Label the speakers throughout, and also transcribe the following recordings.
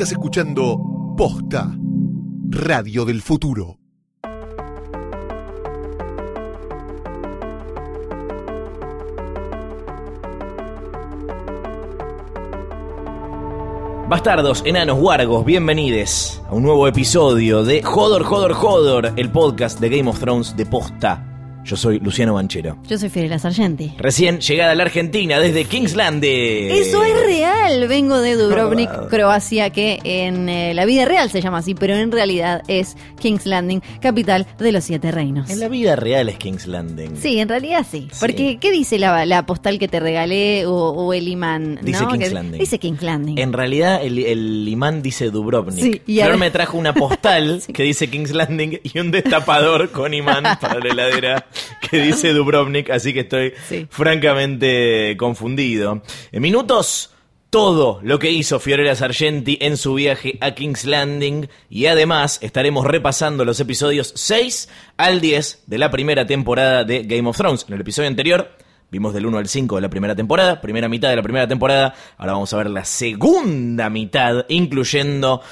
Speaker 1: Estás escuchando Posta, Radio del Futuro.
Speaker 2: Bastardos, enanos, guargos, bienvenidos a un nuevo episodio de Jodor, Jodor, Jodor, el podcast de Game of Thrones de Posta. Yo soy Luciano Banchero.
Speaker 3: Yo soy Fiorella Sargenti.
Speaker 2: Recién llegada a la Argentina desde Kingsland.
Speaker 3: Eso es real. Vengo de Dubrovnik, Croacia, que en eh, la vida real se llama así, pero en realidad es King's Landing, capital de los Siete Reinos.
Speaker 2: En la vida real es King's Landing.
Speaker 3: Sí, en realidad sí. Porque, ¿qué dice la, la postal que te regalé o, o el imán?
Speaker 2: Dice
Speaker 3: ¿no?
Speaker 2: King's
Speaker 3: Que-
Speaker 2: Landing.
Speaker 3: Dice King's Landing.
Speaker 2: En realidad el, el imán dice Dubrovnik.
Speaker 3: Sí, y
Speaker 2: Flor
Speaker 3: ahora-
Speaker 2: me trajo una postal que dice King's Landing y un destapador con imán para la heladera que dice Dubrovnik, así que estoy
Speaker 3: Sí.
Speaker 2: francamente confundido. En minutos, todo lo que hizo Fiorella Sargenti en su viaje a King's Landing y además estaremos repasando los episodios 6 al 10 de la primera temporada de Game of Thrones. En el episodio anterior Vimos del 1 al 5 de la primera temporada, primera mitad de la primera temporada. Ahora vamos a ver la segunda mitad, incluyendo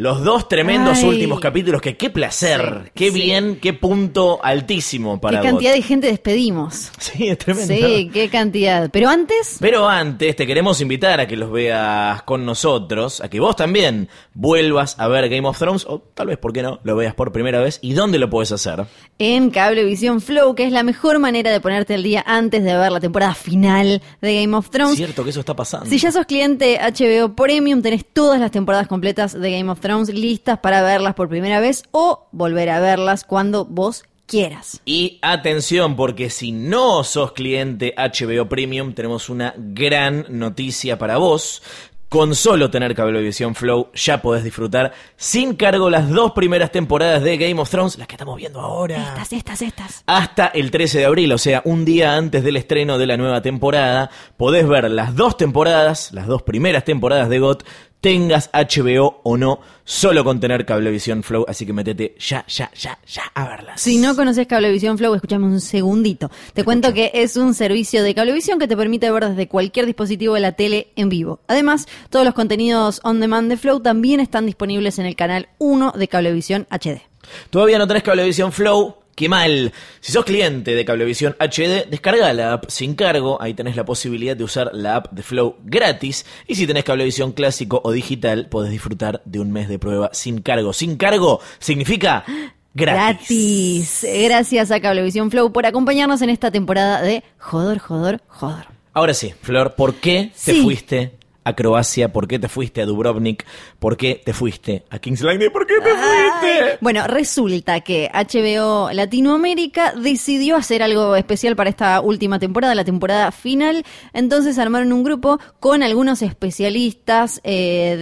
Speaker 2: los dos tremendos
Speaker 3: Ay.
Speaker 2: últimos capítulos. Que qué placer,
Speaker 3: Sí,
Speaker 2: qué
Speaker 3: sí.
Speaker 2: bien, qué punto altísimo
Speaker 3: ¿Qué
Speaker 2: para
Speaker 3: cantidad
Speaker 2: vos.
Speaker 3: de gente despedimos?
Speaker 2: Sí, es tremendo.
Speaker 3: Sí, qué cantidad. Pero antes,
Speaker 2: Pero antes te queremos invitar a que los veas con nosotros, a que vos también vuelvas a ver Game of Thrones, o tal vez, ¿por qué no?, lo veas por primera vez. ¿Y dónde lo puedes hacer?
Speaker 3: en Cablevisión Flow, que es la mejor manera de ponerte al día antes de ver la temporada final de Game of Thrones.
Speaker 2: Cierto que eso está pasando.
Speaker 3: Si ya sos cliente HBO Premium, tenés todas las temporadas completas de Game of Thrones listas para verlas por primera vez o volver a verlas cuando vos quieras.
Speaker 2: Y atención, porque si no sos cliente HBO Premium, tenemos una gran noticia para vos. Con solo tener Cablevisión Flow ya podés disfrutar sin cargo las dos primeras temporadas de Game of Thrones, las que estamos viendo ahora.
Speaker 3: Estas, estas, estas.
Speaker 2: Hasta el 13 de abril, o sea, un día antes del estreno de la nueva temporada, podés ver las dos temporadas, las dos primeras temporadas de GOT, tengas HBO o no, solo con tener Cablevisión Flow, así que metete ya, ya, ya, ya a verlas.
Speaker 3: Si no conoces Cablevisión Flow, escúchame un segundito. Te, cuento que es un servicio de Cablevisión que te permite ver desde cualquier dispositivo de la tele en vivo. Además, todos los contenidos on demand de Flow también están disponibles en el canal 1 de Cablevisión HD.
Speaker 2: ¿Todavía no tenés Cablevisión Flow? ¡Qué mal! Si sos cliente de Cablevisión HD, descarga la app sin cargo. Ahí tenés la posibilidad de usar la app de Flow gratis. Y si tenés Cablevisión clásico o digital, podés disfrutar de un mes de prueba sin cargo. Sin cargo significa gratis.
Speaker 3: Gratis. Gracias a Cablevisión Flow por acompañarnos en esta temporada de Jodor, Jodor, Jodor.
Speaker 2: Ahora sí, Flor, ¿por qué te fuiste a Croacia? ¿Por qué te fuiste a Dubrovnik? ¿Por qué te fuiste a King's Landing? ¿Por qué te fuiste?
Speaker 3: Bueno, resulta que HBO Latinoamérica decidió hacer algo especial para esta última temporada, la temporada final. Entonces armaron un grupo con algunos especialistas eh,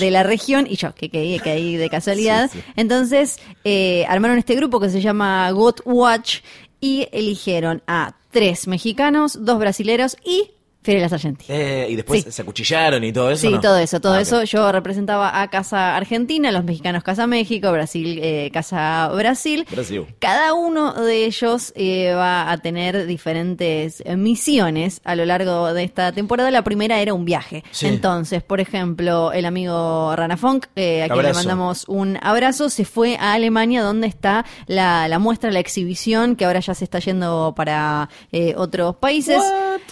Speaker 3: de, la región y yo, que caí, caí de casualidad.
Speaker 2: Sí, sí.
Speaker 3: Entonces eh, armaron este grupo que se llama Got Watch y eligieron a tres mexicanos, dos brasileros y Fiorella Sargenti.
Speaker 2: Eh, y después
Speaker 3: Sí.
Speaker 2: se acuchillaron y todo eso.
Speaker 3: Sí,
Speaker 2: ¿no?
Speaker 3: todo eso, todo
Speaker 2: Ah,
Speaker 3: eso. Yo representaba a Casa Argentina, los mexicanos Casa México, Brasil eh, Casa Brasil.
Speaker 2: Brasil.
Speaker 3: Cada uno de ellos eh, va a tener diferentes eh, misiones a lo largo de esta temporada. La primera era un viaje.
Speaker 2: Sí.
Speaker 3: Entonces, por ejemplo, el amigo Rana Funk, a quien le mandamos un abrazo, se fue a Alemania donde está la, la muestra, la exhibición, que ahora ya se está yendo para otros países.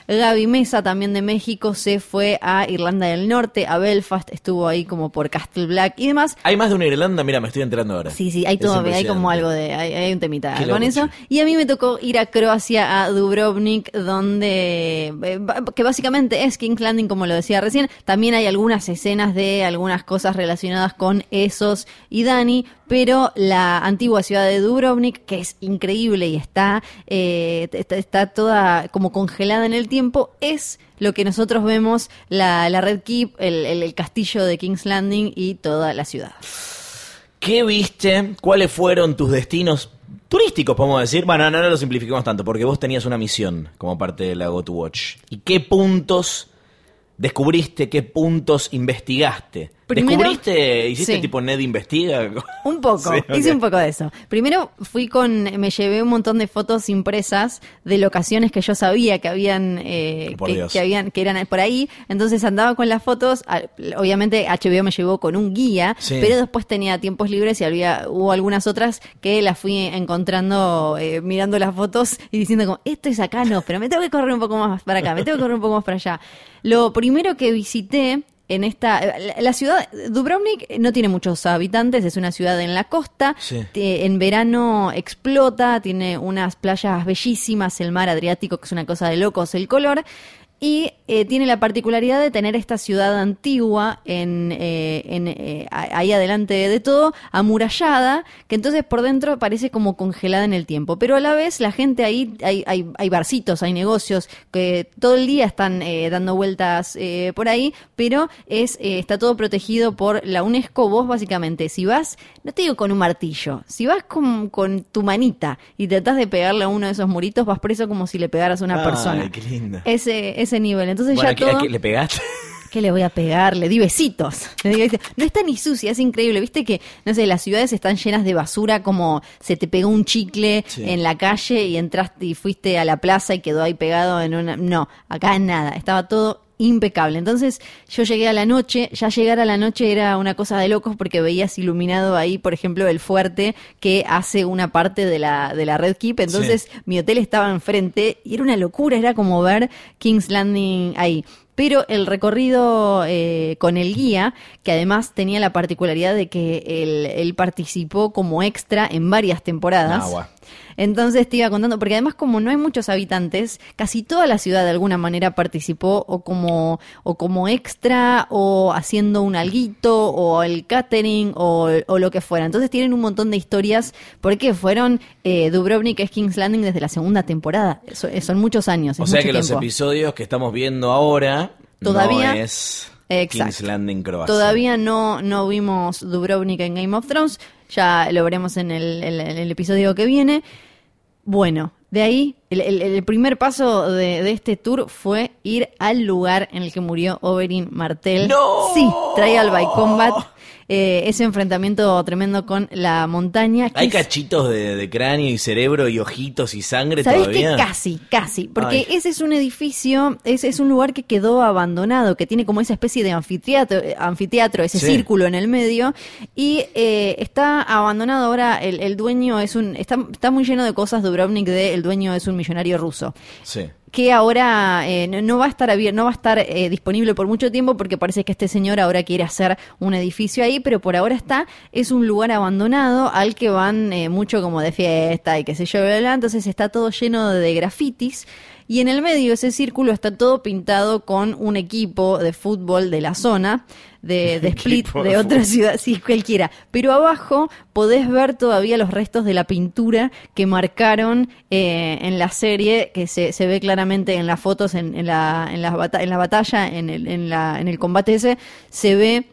Speaker 3: Gaby Mesa, también de México, se fue a Irlanda del Norte, a Belfast, estuvo ahí como por Castle Black y demás.
Speaker 2: Hay más de una Irlanda, mira, me estoy enterando ahora.
Speaker 3: Sí, sí, hay todo, hay como algo de, hay, hay un temita
Speaker 2: Qué
Speaker 3: con eso. Y a mí me tocó ir a Croacia, a Dubrovnik, donde, eh, que básicamente es King's Landing, como lo decía recién. También hay algunas escenas de algunas cosas relacionadas con esos y Dani, pero la antigua ciudad de Dubrovnik, que es increíble y está, eh, está, está toda como congelada en el tiempo, es lo que nosotros vemos, la, la Red Keep, el, el- castillo de King's Landing y toda la ciudad.
Speaker 2: ¿Qué viste? ¿Cuáles fueron tus destinos turísticos, podemos decir? Bueno, no, lo simplificamos tanto, porque vos tenías una misión como parte de la Go to Watch. ¿Y qué puntos descubriste, qué puntos investigaste
Speaker 3: Primero-
Speaker 2: ¿Descubriste, hiciste
Speaker 3: Sí.
Speaker 2: tipo Ned investiga?
Speaker 3: Un poco,
Speaker 2: Sí,
Speaker 3: hice un poco de eso. Primero fui con, me llevé un montón de fotos impresas de locaciones que yo sabía que habían, eh, que, habían, que eran por ahí. Entonces andaba con las fotos. Obviamente HBO me llevó con un guía,
Speaker 2: Sí.
Speaker 3: pero después tenía tiempos libres y había, hubo algunas otras que las fui encontrando, eh, mirando las fotos y diciendo como, esto es acá, no, pero me tengo que correr un poco más para acá, me tengo que correr un poco más para allá. Lo primero que visité en esta la, ciudad Dubrovnik no tiene muchos habitantes, es una ciudad en la costa.
Speaker 2: Sí.
Speaker 3: En verano explota, tiene unas playas bellísimas, el mar Adriático que es una cosa de locos el color. Y eh, tiene la particularidad de tener esta ciudad antigua en, eh, en, eh, ahí adelante de todo, amurallada, que entonces por dentro parece como congelada en el tiempo. Pero a la vez la gente ahí, hay, hay, hay barcitos, hay negocios que todo el día están eh, dando vueltas eh, por ahí, pero es eh, está todo protegido por la UNESCO. Vos básicamente, si vas, no te digo con un martillo, si vas con, con tu manita y tratás de pegarle a uno de esos muritos, vas preso como si le pegaras a una
Speaker 2: Ay,
Speaker 3: persona.
Speaker 2: qué lindo.
Speaker 3: Ese, ese nivel. Entonces
Speaker 2: Bueno,
Speaker 3: ya
Speaker 2: ¿a qué- a
Speaker 3: todo...
Speaker 2: qué le pegaste?
Speaker 3: ¿Qué le voy a pegar? Le di besitos. Le di besitos. No está ni sucia, es increíble. Viste que, no sé, las ciudades están llenas de basura, como se te pegó un chicle
Speaker 2: Sí.
Speaker 3: en la calle y entraste y fuiste a la plaza y quedó ahí pegado en una. No, acá nada. Estaba todo impecable. Entonces yo llegué a la noche, ya llegar a la noche era una cosa de locos porque veías iluminado ahí, por ejemplo, el fuerte que hace una parte de la, de la Red Keep. Entonces mi hotel estaba enfrente y era una locura, era como ver King's Landing ahí. Pero el recorrido eh, con el guía, que además tenía la particularidad de que él, él participó como extra en varias temporadas. Entonces te iba contando, porque además como no hay muchos habitantes, casi toda la ciudad de alguna manera participó o como, o como extra o haciendo un alguito o el catering o, o lo que fuera. Entonces tienen un montón de historias porque fueron eh, Dubrovnik es King's Landing desde la segunda temporada. Eso- son muchos años.
Speaker 2: O sea que los episodios que estamos viendo ahora
Speaker 3: Todavía-
Speaker 2: no es
Speaker 3: Exacto.
Speaker 2: King's Landing Croacia.
Speaker 3: Todavía no, no vimos Dubrovnik en Game of Thrones, ya lo veremos en el, el- episodio que viene. Bueno, de ahí, el, primer paso de, de este tour fue ir al lugar en el que murió Oberyn Martell.
Speaker 2: ¡No!
Speaker 3: Sí, Trial by Combat. Eh, ese enfrentamiento tremendo con la montaña.
Speaker 2: ¿Hay
Speaker 3: es-
Speaker 2: cachitos de, de cráneo y cerebro y ojitos y sangre
Speaker 3: ¿Sabés
Speaker 2: todavía?
Speaker 3: que casi, casi? Porque
Speaker 2: Ay.
Speaker 3: ese es un edificio, ese es un lugar que quedó abandonado, que tiene como esa especie de anfiteatro, anfiteatro ese
Speaker 2: Sí.
Speaker 3: círculo en el medio, y eh, está abandonado ahora, el, el dueño es un, está, está muy lleno de cosas Dubrovnik de el dueño es un millonario ruso
Speaker 2: Sí.
Speaker 3: Que ahora eh, no, va a estar abierto, no va a estar eh, disponible por mucho tiempo porque parece que este señor ahora quiere hacer un edificio ahí, pero por ahora está, es un lugar abandonado al que van eh, mucho como de fiesta y qué sé yo, entonces está todo lleno de grafitis. Y en el medio de ese círculo está todo pintado con un equipo de fútbol de la zona, de, de Split, de,
Speaker 2: de
Speaker 3: otra ciudad, sí, cualquiera. Pero abajo podés ver todavía los restos de la pintura que marcaron eh, en la serie, que se, se ve claramente en las fotos, en, en la, en, bata- en la batalla, en el, en, la, en el combate ese, se ve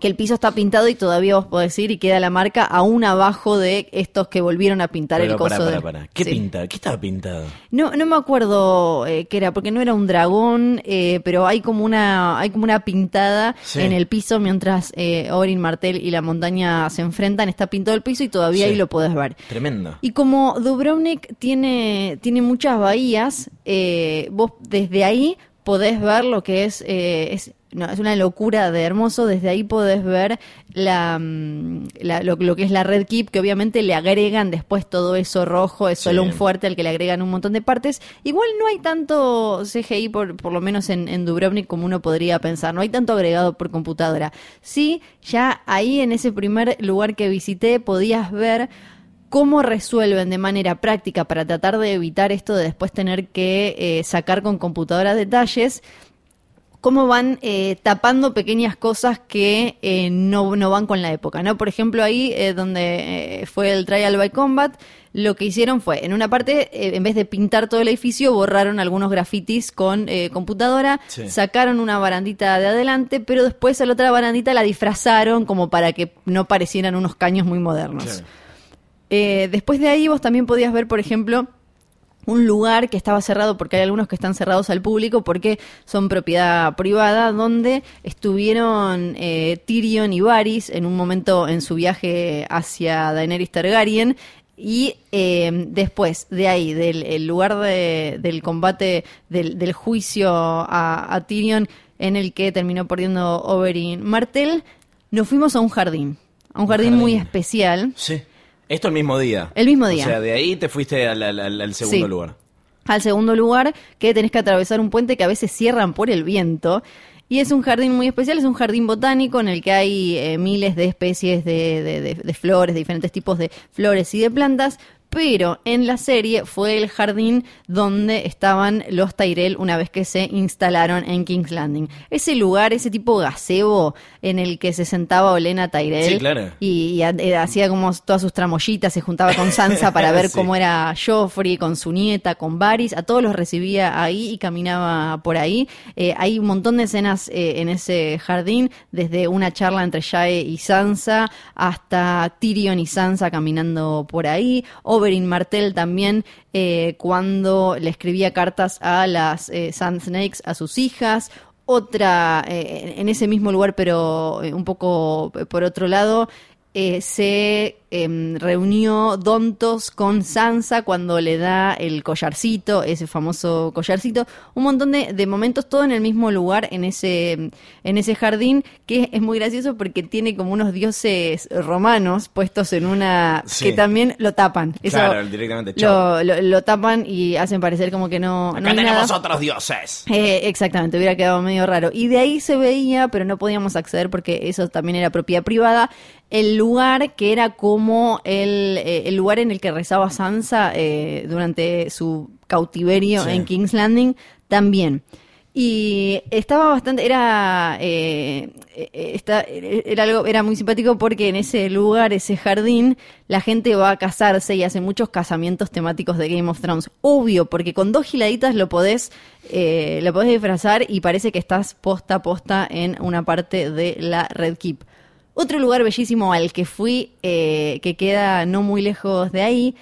Speaker 3: que el piso está pintado y todavía vos podés ir y queda la marca aún abajo de estos que volvieron a pintar
Speaker 2: Pero
Speaker 3: el coso
Speaker 2: pará, pará,
Speaker 3: de-
Speaker 2: pará. ¿Qué
Speaker 3: Sí.
Speaker 2: pinta? ¿Qué estaba pintado?
Speaker 3: No, no me acuerdo eh, qué era, porque no era un dragón, eh, pero hay como una, hay como una pintada
Speaker 2: Sí.
Speaker 3: en el piso mientras eh, Oberyn Martell y la montaña se enfrentan, está pintado el piso y todavía
Speaker 2: Sí.
Speaker 3: ahí lo podés ver.
Speaker 2: Tremendo.
Speaker 3: Y como Dubrovnik tiene, tiene muchas bahías, eh, vos desde ahí podés ver lo que es, eh, es, no, es una locura de hermoso, desde ahí podés ver la, mm, la- lo, lo que es la Red Keep, que obviamente le agregan después todo eso rojo, es solo
Speaker 2: Sí.
Speaker 3: un fuerte al que le agregan un montón de partes. Igual no hay tanto CGI, por, por lo menos en, en Dubrovnik, como uno podría pensar, no hay tanto agregado por computadora. Sí, ya ahí en ese primer lugar que visité podías ver cómo resuelven de manera práctica para tratar de evitar esto de después tener que eh, sacar con computadora detalles, cómo van eh, tapando pequeñas cosas que eh, no, no van con la época, ¿no? Por ejemplo, ahí eh, donde eh, fue el Trial by Combat, lo que hicieron fue, en una parte, en vez de pintar todo el edificio, borraron algunos grafitis con computadora,
Speaker 2: Sí.
Speaker 3: sacaron una barandita de adelante, pero después a la otra barandita la disfrazaron como para que no parecieran unos caños muy modernos. Después de ahí vos también podías ver, por ejemplo, un lugar que estaba cerrado porque hay algunos que están cerrados al público porque son propiedad privada donde estuvieron eh, Tyrion y Varys en un momento en su viaje hacia Daenerys Targaryen y eh, después de ahí, del el lugar de- del combate, del, del juicio a, a Tyrion, en el que terminó perdiendo Oberyn Martell, nos fuimos a un jardín. A un jardín,
Speaker 2: jardín.
Speaker 3: muy especial.
Speaker 2: Sí. Esto el mismo día.
Speaker 3: El mismo día.
Speaker 2: O sea, de ahí te fuiste al, al- al- al segundo
Speaker 3: Sí.
Speaker 2: lugar.
Speaker 3: al segundo lugar, que tenés que atravesar un puente que a veces cierran por el viento. Y es un jardín muy especial, es un jardín botánico en el que hay eh, miles de especies de, de- de- de flores, de diferentes tipos de flores y de plantas. Pero en la serie fue el jardín donde estaban los Tyrell una vez que se instalaron en King's Landing. Ese lugar, ese tipo gazebo en el que se sentaba Olena Tyrell
Speaker 2: Sí, claro.
Speaker 3: y, eh, hacía como todas sus tramoyitas, se juntaba con Sansa para ver
Speaker 2: Sí.
Speaker 3: cómo era Joffrey, con su nieta, con Varys, a todos los recibía ahí y caminaba por ahí. Eh, hay un montón de escenas eh, en ese jardín, desde una charla entre Jae y Sansa hasta Tyrion y Sansa caminando por ahí. Oberyn Martell también eh, cuando le escribía cartas a las eh, Sand Snakes, a sus hijas. Otra, eh, en ese mismo lugar, pero un poco por otro lado, se em, reunió Dontos con Sansa cuando le da el collarcito, ese famoso collarcito, un montón de, de momentos, todo en el mismo lugar, en ese, en ese jardín, que es muy gracioso porque tiene como unos dioses romanos puestos en una...
Speaker 2: Sí.
Speaker 3: que también lo tapan. Eso
Speaker 2: Claro, directamente,
Speaker 3: lo, lo- lo tapan y hacen parecer como que no, no hay
Speaker 2: tenemos
Speaker 3: nada.
Speaker 2: otros dioses.
Speaker 3: Eh, exactamente, hubiera quedado medio raro. Y de ahí se veía, pero no podíamos acceder porque eso también era propiedad privada, el lugar que era como el, eh, el lugar en el que rezaba Sansa eh, durante su cautiverio
Speaker 2: Sí.
Speaker 3: en King's Landing también. Y estaba bastante, era, eh, eh, está- era algo, era muy simpático porque en ese lugar, ese jardín, la gente va a casarse y hace muchos casamientos temáticos de Game of Thrones. Obvio, porque con dos giladitas lo podés, eh, lo podés disfrazar y parece que estás posta a posta en una parte de la Red Keep. Otro lugar bellísimo al que fui, eh, que queda no muy lejos de ahí,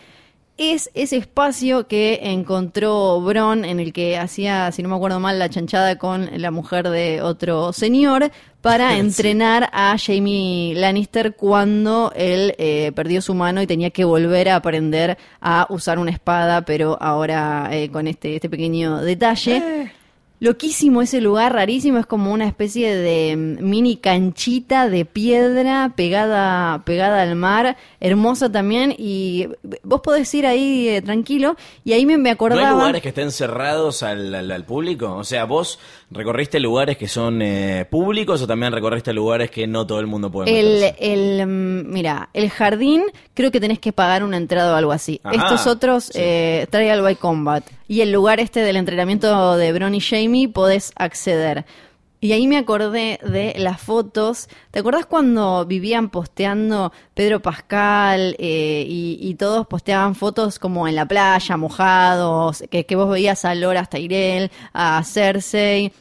Speaker 3: es ese espacio que encontró Bron en el que hacía, si no me acuerdo mal, la chanchada con la mujer de otro señor para
Speaker 2: Sí.
Speaker 3: entrenar a Jamie Lannister cuando él eh, perdió su mano y tenía que volver a aprender a usar una espada, pero ahora eh, con este, este pequeño detalle. Loquísimo ese lugar, rarísimo, es como una especie de mm, mini canchita de piedra pegada, pegada al mar, hermosa también, y vos podés ir ahí eh, tranquilo, y ahí me, me
Speaker 2: ¿No
Speaker 3: acordaba...
Speaker 2: hay lugares que estén cerrados al, al- al público? O sea, ¿vos recorriste lugares que son eh, públicos o también recorriste lugares que no todo el mundo puede
Speaker 3: El,
Speaker 2: meterse?
Speaker 3: el, mm, mira, el jardín creo que tenés que pagar una entrada o algo así.
Speaker 2: Ajá,
Speaker 3: Estos otros,
Speaker 2: sí.
Speaker 3: eh, Trial by Combat. Y el lugar este del entrenamiento de Bron y Jamie podés acceder. Y ahí me acordé de las fotos. ¿Te acordás cuando vivían posteando Pedro Pascal eh, y, y todos posteaban fotos como en la playa, mojados, que, que vos veías a Loras Tyrell, a Cersei,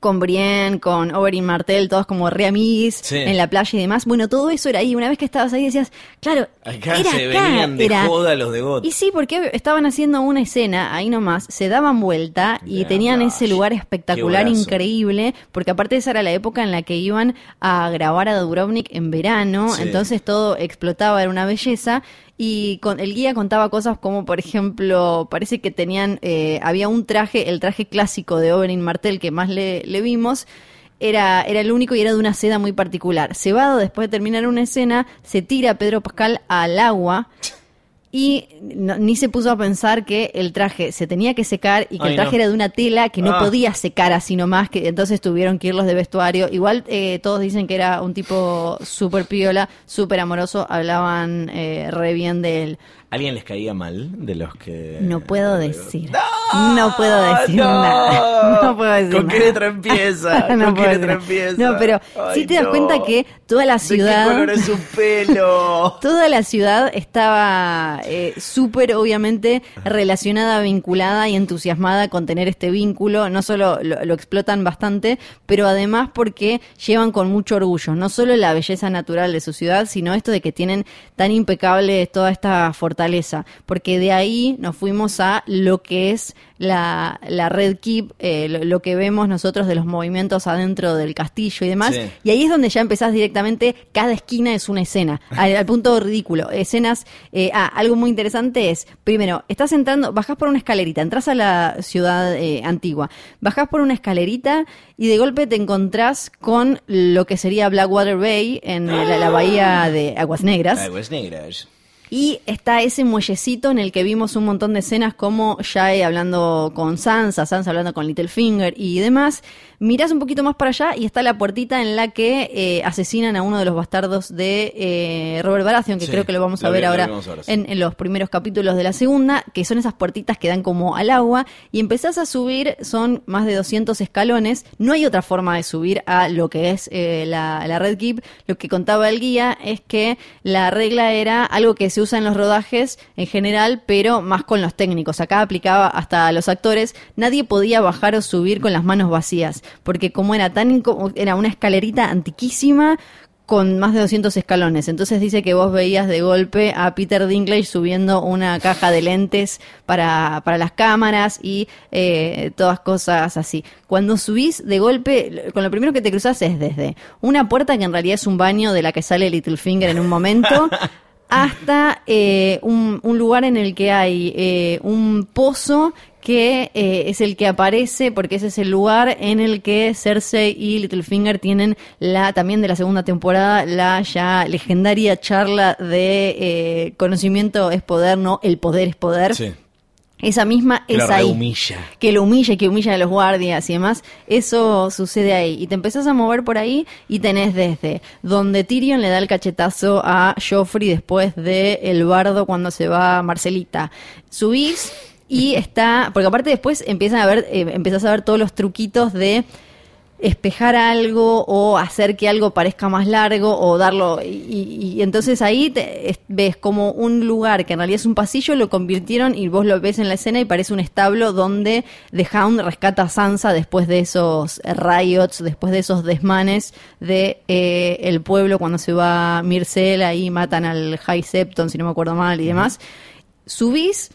Speaker 3: con Brienne, con Oberyn Martell, todos como re amiguis
Speaker 2: Sí.
Speaker 3: en la playa y demás. Bueno, todo eso era ahí. Una vez que estabas ahí decías, claro,
Speaker 2: Acá
Speaker 3: era
Speaker 2: se
Speaker 3: acá,
Speaker 2: venían de
Speaker 3: era-
Speaker 2: joda los de GOT.
Speaker 3: Y sí, porque estaban haciendo una escena ahí nomás, se daban vuelta y tenían ese lugar espectacular, increíble, porque aparte esa era la época en la que iban a grabar a Dubrovnik en verano,
Speaker 2: Sí.
Speaker 3: entonces todo explotaba, era una belleza. Y con, el guía contaba cosas como, por ejemplo, parece que tenían, eh, había un traje, el traje clásico de Oberyn Martell que más le, le vimos, era, era el único y era de una seda muy particular. Cebado, después de terminar una escena, se tira Pedro Pascal al agua y no- ni se puso a pensar que el traje se tenía que secar y que
Speaker 2: Ay,
Speaker 3: el traje
Speaker 2: no.
Speaker 3: era de una tela que no
Speaker 2: Ah.
Speaker 3: podía secar así nomás, que entonces tuvieron que irlos de vestuario. Igual eh, todos dicen que era un tipo súper piola, súper amoroso, hablaban eh, re bien de él.
Speaker 2: ¿Alguien les caía mal de los que...?
Speaker 3: No puedo decir.
Speaker 2: ¡No!
Speaker 3: No puedo decir
Speaker 2: ¡No!
Speaker 3: nada. No puedo decir
Speaker 2: ¿Con qué
Speaker 3: nada.
Speaker 2: letra empieza?
Speaker 3: no
Speaker 2: ¿Con qué letra empieza?
Speaker 3: No, pero
Speaker 2: Ay,
Speaker 3: sí te das
Speaker 2: no.
Speaker 3: cuenta que toda la ciudad...
Speaker 2: ¿De qué color es su pelo?
Speaker 3: Toda la ciudad estaba eh, súper, obviamente, relacionada, vinculada y entusiasmada con tener este vínculo. No solo lo, lo explotan bastante, pero además porque llevan con mucho orgullo no solo la belleza natural de su ciudad, sino esto de que tienen tan impecable toda esta fortaleza fortaleza, porque de ahí nos fuimos a lo que es la, la Red Keep, eh, lo, lo que vemos nosotros de los movimientos adentro del castillo y demás,
Speaker 2: Sí.
Speaker 3: y ahí es donde ya empezás directamente, cada esquina es una escena, al, al punto ridículo. Escenas, eh, ah, algo muy interesante es, primero, estás entrando, bajás por una escalerita, entras a la ciudad eh, antigua, bajás por una escalerita y de golpe te encontrás con lo que sería Blackwater Bay, en la, la bahía de Aguas Negras.
Speaker 2: Aguas negras.
Speaker 3: Y está ese muellecito en el que vimos un montón de escenas como Jae hablando con Sansa, Sansa hablando con Littlefinger y demás. Mirás un poquito más para allá y está la puertita en la que eh, asesinan a uno de los bastardos de eh, Robert Baratheon, que
Speaker 2: Sí,
Speaker 3: creo que lo vamos a ver
Speaker 2: vi-
Speaker 3: ahora,
Speaker 2: vimos ahora, sí.
Speaker 3: en, en los primeros capítulos de la segunda, que son esas puertitas que dan como al agua y empezás a subir, son más de 200 escalones. No hay otra forma de subir a lo que es eh, la, la Red Keep. Lo que contaba el guía es que la regla era algo que se usa en los rodajes en general, pero más con los técnicos. Acá aplicaba hasta a los actores. Nadie podía bajar o subir con las manos vacías, porque como era tan era una escalerita antiquísima con más de 200 escalones. Entonces dice que vos veías de golpe a Peter Dinklage subiendo una caja de lentes para, para las cámaras y eh, todas cosas así. Cuando subís de golpe, con lo primero que te cruzas es desde una puerta que en realidad es un baño de la que sale Littlefinger en un momento. hasta eh, un, un lugar en el que hay eh, un pozo que eh, es el que aparece porque ese es el lugar en el que Cersei y Littlefinger tienen la también de la segunda temporada la ya legendaria charla de eh, conocimiento es poder, no el poder es poder.
Speaker 2: Sí.
Speaker 3: Esa misma
Speaker 2: Que
Speaker 3: es ahí.
Speaker 2: rehumilla.
Speaker 3: Que lo humilla y que humilla a los guardias y demás. Eso sucede ahí. Y te empezás a mover por ahí y tenés desde donde Tyrion le da el cachetazo a Joffrey después de el bardo cuando se va Marcelita. Subís y está. Porque aparte después empiezan a ver, eh, empezás a ver todos los truquitos de espejar algo o hacer que algo parezca más largo o darlo y, y- y entonces ahí te- es- ves como un lugar que en realidad es un pasillo lo convirtieron y vos lo ves en la escena y parece un establo donde The Hound rescata a Sansa después de esos riots después de esos desmanes de eh, el pueblo cuando se va Myrcel ahí matan al High Septon si no me acuerdo mal y demás. Subís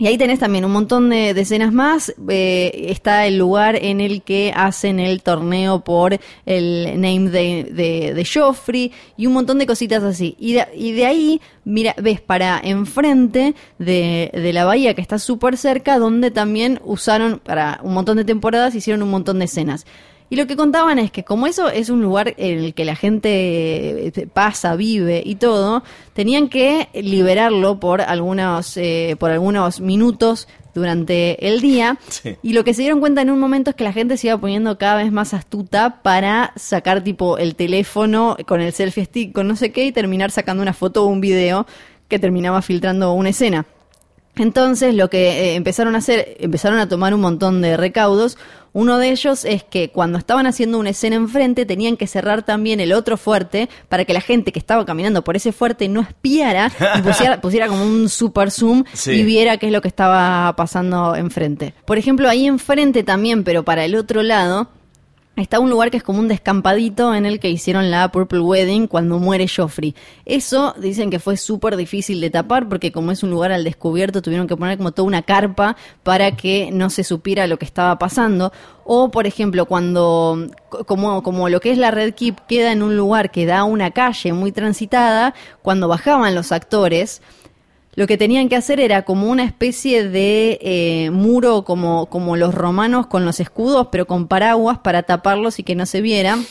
Speaker 3: y ahí tenés también un montón de, escenas más. Eh, está el lugar en el que hacen el torneo por el name de, de, de Joffrey y un montón de cositas así. Y de, y de ahí, mira, ves para enfrente de, de la bahía que está súper cerca, donde también usaron, para un montón de temporadas, hicieron un montón de escenas. Y lo que contaban es que como eso es un lugar en el que la gente eh, pasa, vive y todo, tenían que liberarlo por algunos, eh, por algunos minutos durante el día.
Speaker 2: Sí.
Speaker 3: Y lo que se dieron cuenta en un momento es que la gente se iba poniendo cada vez más astuta para sacar tipo el teléfono con el selfie stick, con no sé qué, y terminar sacando una foto o un video que terminaba filtrando una escena. Entonces lo que eh, empezaron a hacer, empezaron a tomar un montón de recaudos. Uno de ellos es que cuando estaban haciendo una escena enfrente tenían que cerrar también el otro fuerte para que la gente que estaba caminando por ese fuerte no espiara y pusiera, pusiera como un super zoom
Speaker 2: Sí.
Speaker 3: y viera qué es lo que estaba pasando enfrente. Por ejemplo, ahí enfrente también, pero para el otro lado, Está un lugar que es como un descampadito en el que hicieron la Purple Wedding cuando muere Joffrey. Eso dicen que fue súper difícil de tapar porque como es un lugar al descubierto tuvieron que poner como toda una carpa para que no se supiera lo que estaba pasando. O por ejemplo cuando co- como, como lo que es la Red Keep queda en un lugar que da a una calle muy transitada, cuando bajaban los actores lo que tenían que hacer era como una especie de eh, muro como, como los romanos con los escudos, pero con paraguas para taparlos y que no se vieran.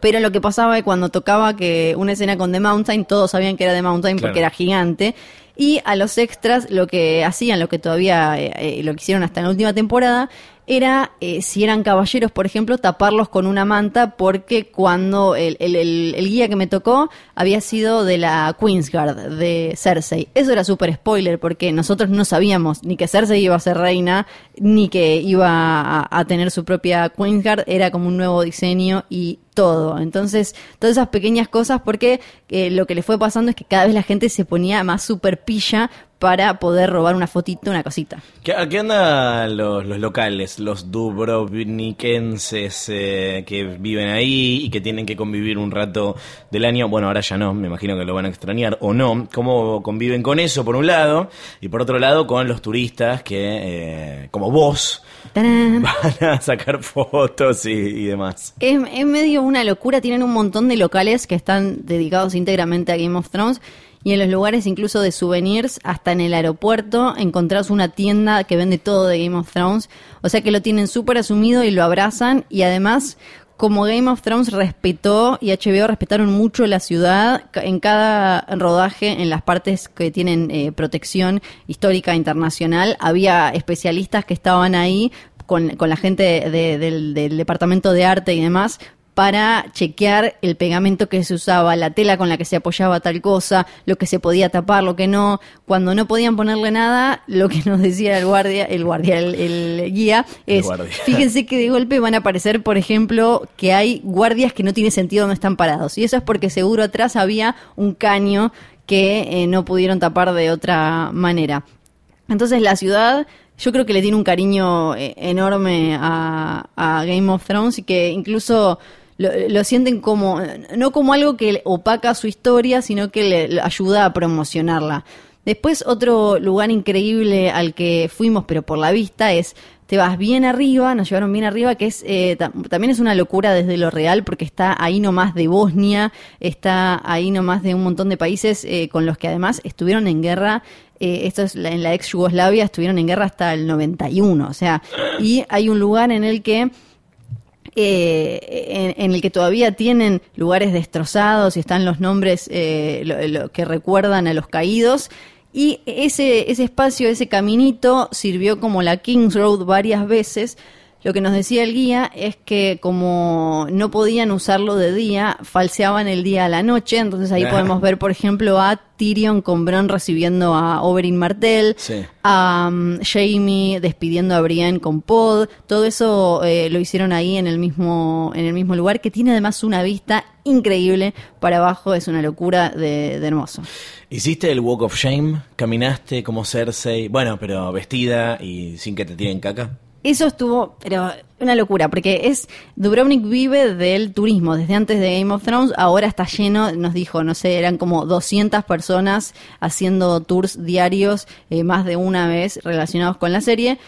Speaker 3: Pero lo que pasaba es que cuando tocaba que una escena con The Mountain, todos sabían que era The Mountain
Speaker 2: Claro.
Speaker 3: porque era gigante. Y a los extras lo que hacían, lo que todavía eh, eh, lo que hicieron hasta en la última temporada, era, eh, si eran caballeros, por ejemplo, taparlos con una manta, porque cuando el, el- guía que me tocó había sido de la Queensguard, de Cersei. Eso era súper spoiler, porque nosotros no sabíamos ni que Cersei iba a ser reina, ni que iba a, a tener su propia Queensguard, era como un nuevo diseño y todo. Entonces, todas esas pequeñas cosas, porque eh, lo que le fue pasando es que cada vez la gente se ponía más super pilla para poder robar una fotito, una cosita.
Speaker 2: ¿Qué, ¿A qué andan los, los locales, los dubrovnikenses eh, que viven ahí y que tienen que convivir un rato del año? Bueno, ahora ya no, me imagino que lo van a extrañar o no. ¿Cómo conviven con eso, por un lado? Y por otro lado, con los turistas que, eh, como vos,
Speaker 3: ¡Tarán!
Speaker 2: van a sacar fotos y, y demás.
Speaker 3: Es, es medio una locura, tienen un montón de locales que están dedicados íntegramente a Game of Thrones y en los lugares incluso de souvenirs, hasta en el aeropuerto, encontrás una tienda que vende todo de Game of Thrones, o sea que lo tienen súper asumido y lo abrazan. Y además... Como Game of Thrones respetó y HBO respetaron mucho la ciudad, en cada rodaje, en las partes que tienen eh, protección histórica internacional, había especialistas que estaban ahí con, con la gente de- del, del departamento de arte y demás para chequear el pegamento que se usaba, la tela con la que se apoyaba tal cosa, lo que se podía tapar, lo que no. Cuando no podían ponerle nada, lo que nos decía el guardia, el guardia, el, el guía,
Speaker 2: El
Speaker 3: es,
Speaker 2: guardia.
Speaker 3: fíjense que de golpe van a aparecer, por ejemplo, que hay guardias que no tiene sentido no están parados. Y eso es porque seguro atrás había un caño que eh, no pudieron tapar de otra manera. Entonces la ciudad yo creo que le tiene un cariño eh, enorme a, a Game of Thrones y que incluso lo, lo sienten como, no como algo que opaca su historia, sino que le, ayuda a promocionarla. Después otro lugar increíble al que fuimos, pero por la vista, es te vas bien arriba, nos llevaron bien arriba, que es eh, ta- también es una locura desde lo real, porque está ahí nomás de Bosnia, está ahí nomás de un montón de países eh, con los que además estuvieron en guerra. eh, esto es la- en la ex Yugoslavia, estuvieron en guerra hasta el 91, o sea, y hay un lugar en el que eh, en, el que todavía tienen lugares destrozados y están los nombres eh, que recuerdan a los caídos. Y ese, ese espacio, ese caminito, sirvió como la Kings Road varias veces. Lo que nos decía el guía es que como no podían usarlo de día, falseaban el día a la noche. Entonces ahí
Speaker 2: Ah.
Speaker 3: podemos ver, por ejemplo, a Tyrion con Bron recibiendo a Oberyn Martell,
Speaker 2: Sí.
Speaker 3: a um, Jamie despidiendo a Brienne con Pod, todo eso eh, lo hicieron ahí en el mismo en el mismo lugar que tiene además una vista increíble para abajo, es una locura de, de hermoso.
Speaker 2: ¿Hiciste el Walk of Shame? ¿Caminaste como Cersei? Bueno, pero vestida y sin que te tiren caca.
Speaker 3: Eso estuvo, pero una locura, porque es Dubrovnik vive del turismo. Desde antes de Game of Thrones, ahora está lleno, nos dijo, no sé, eran como 200 personas haciendo tours diarios eh, más de una vez relacionados con la serie,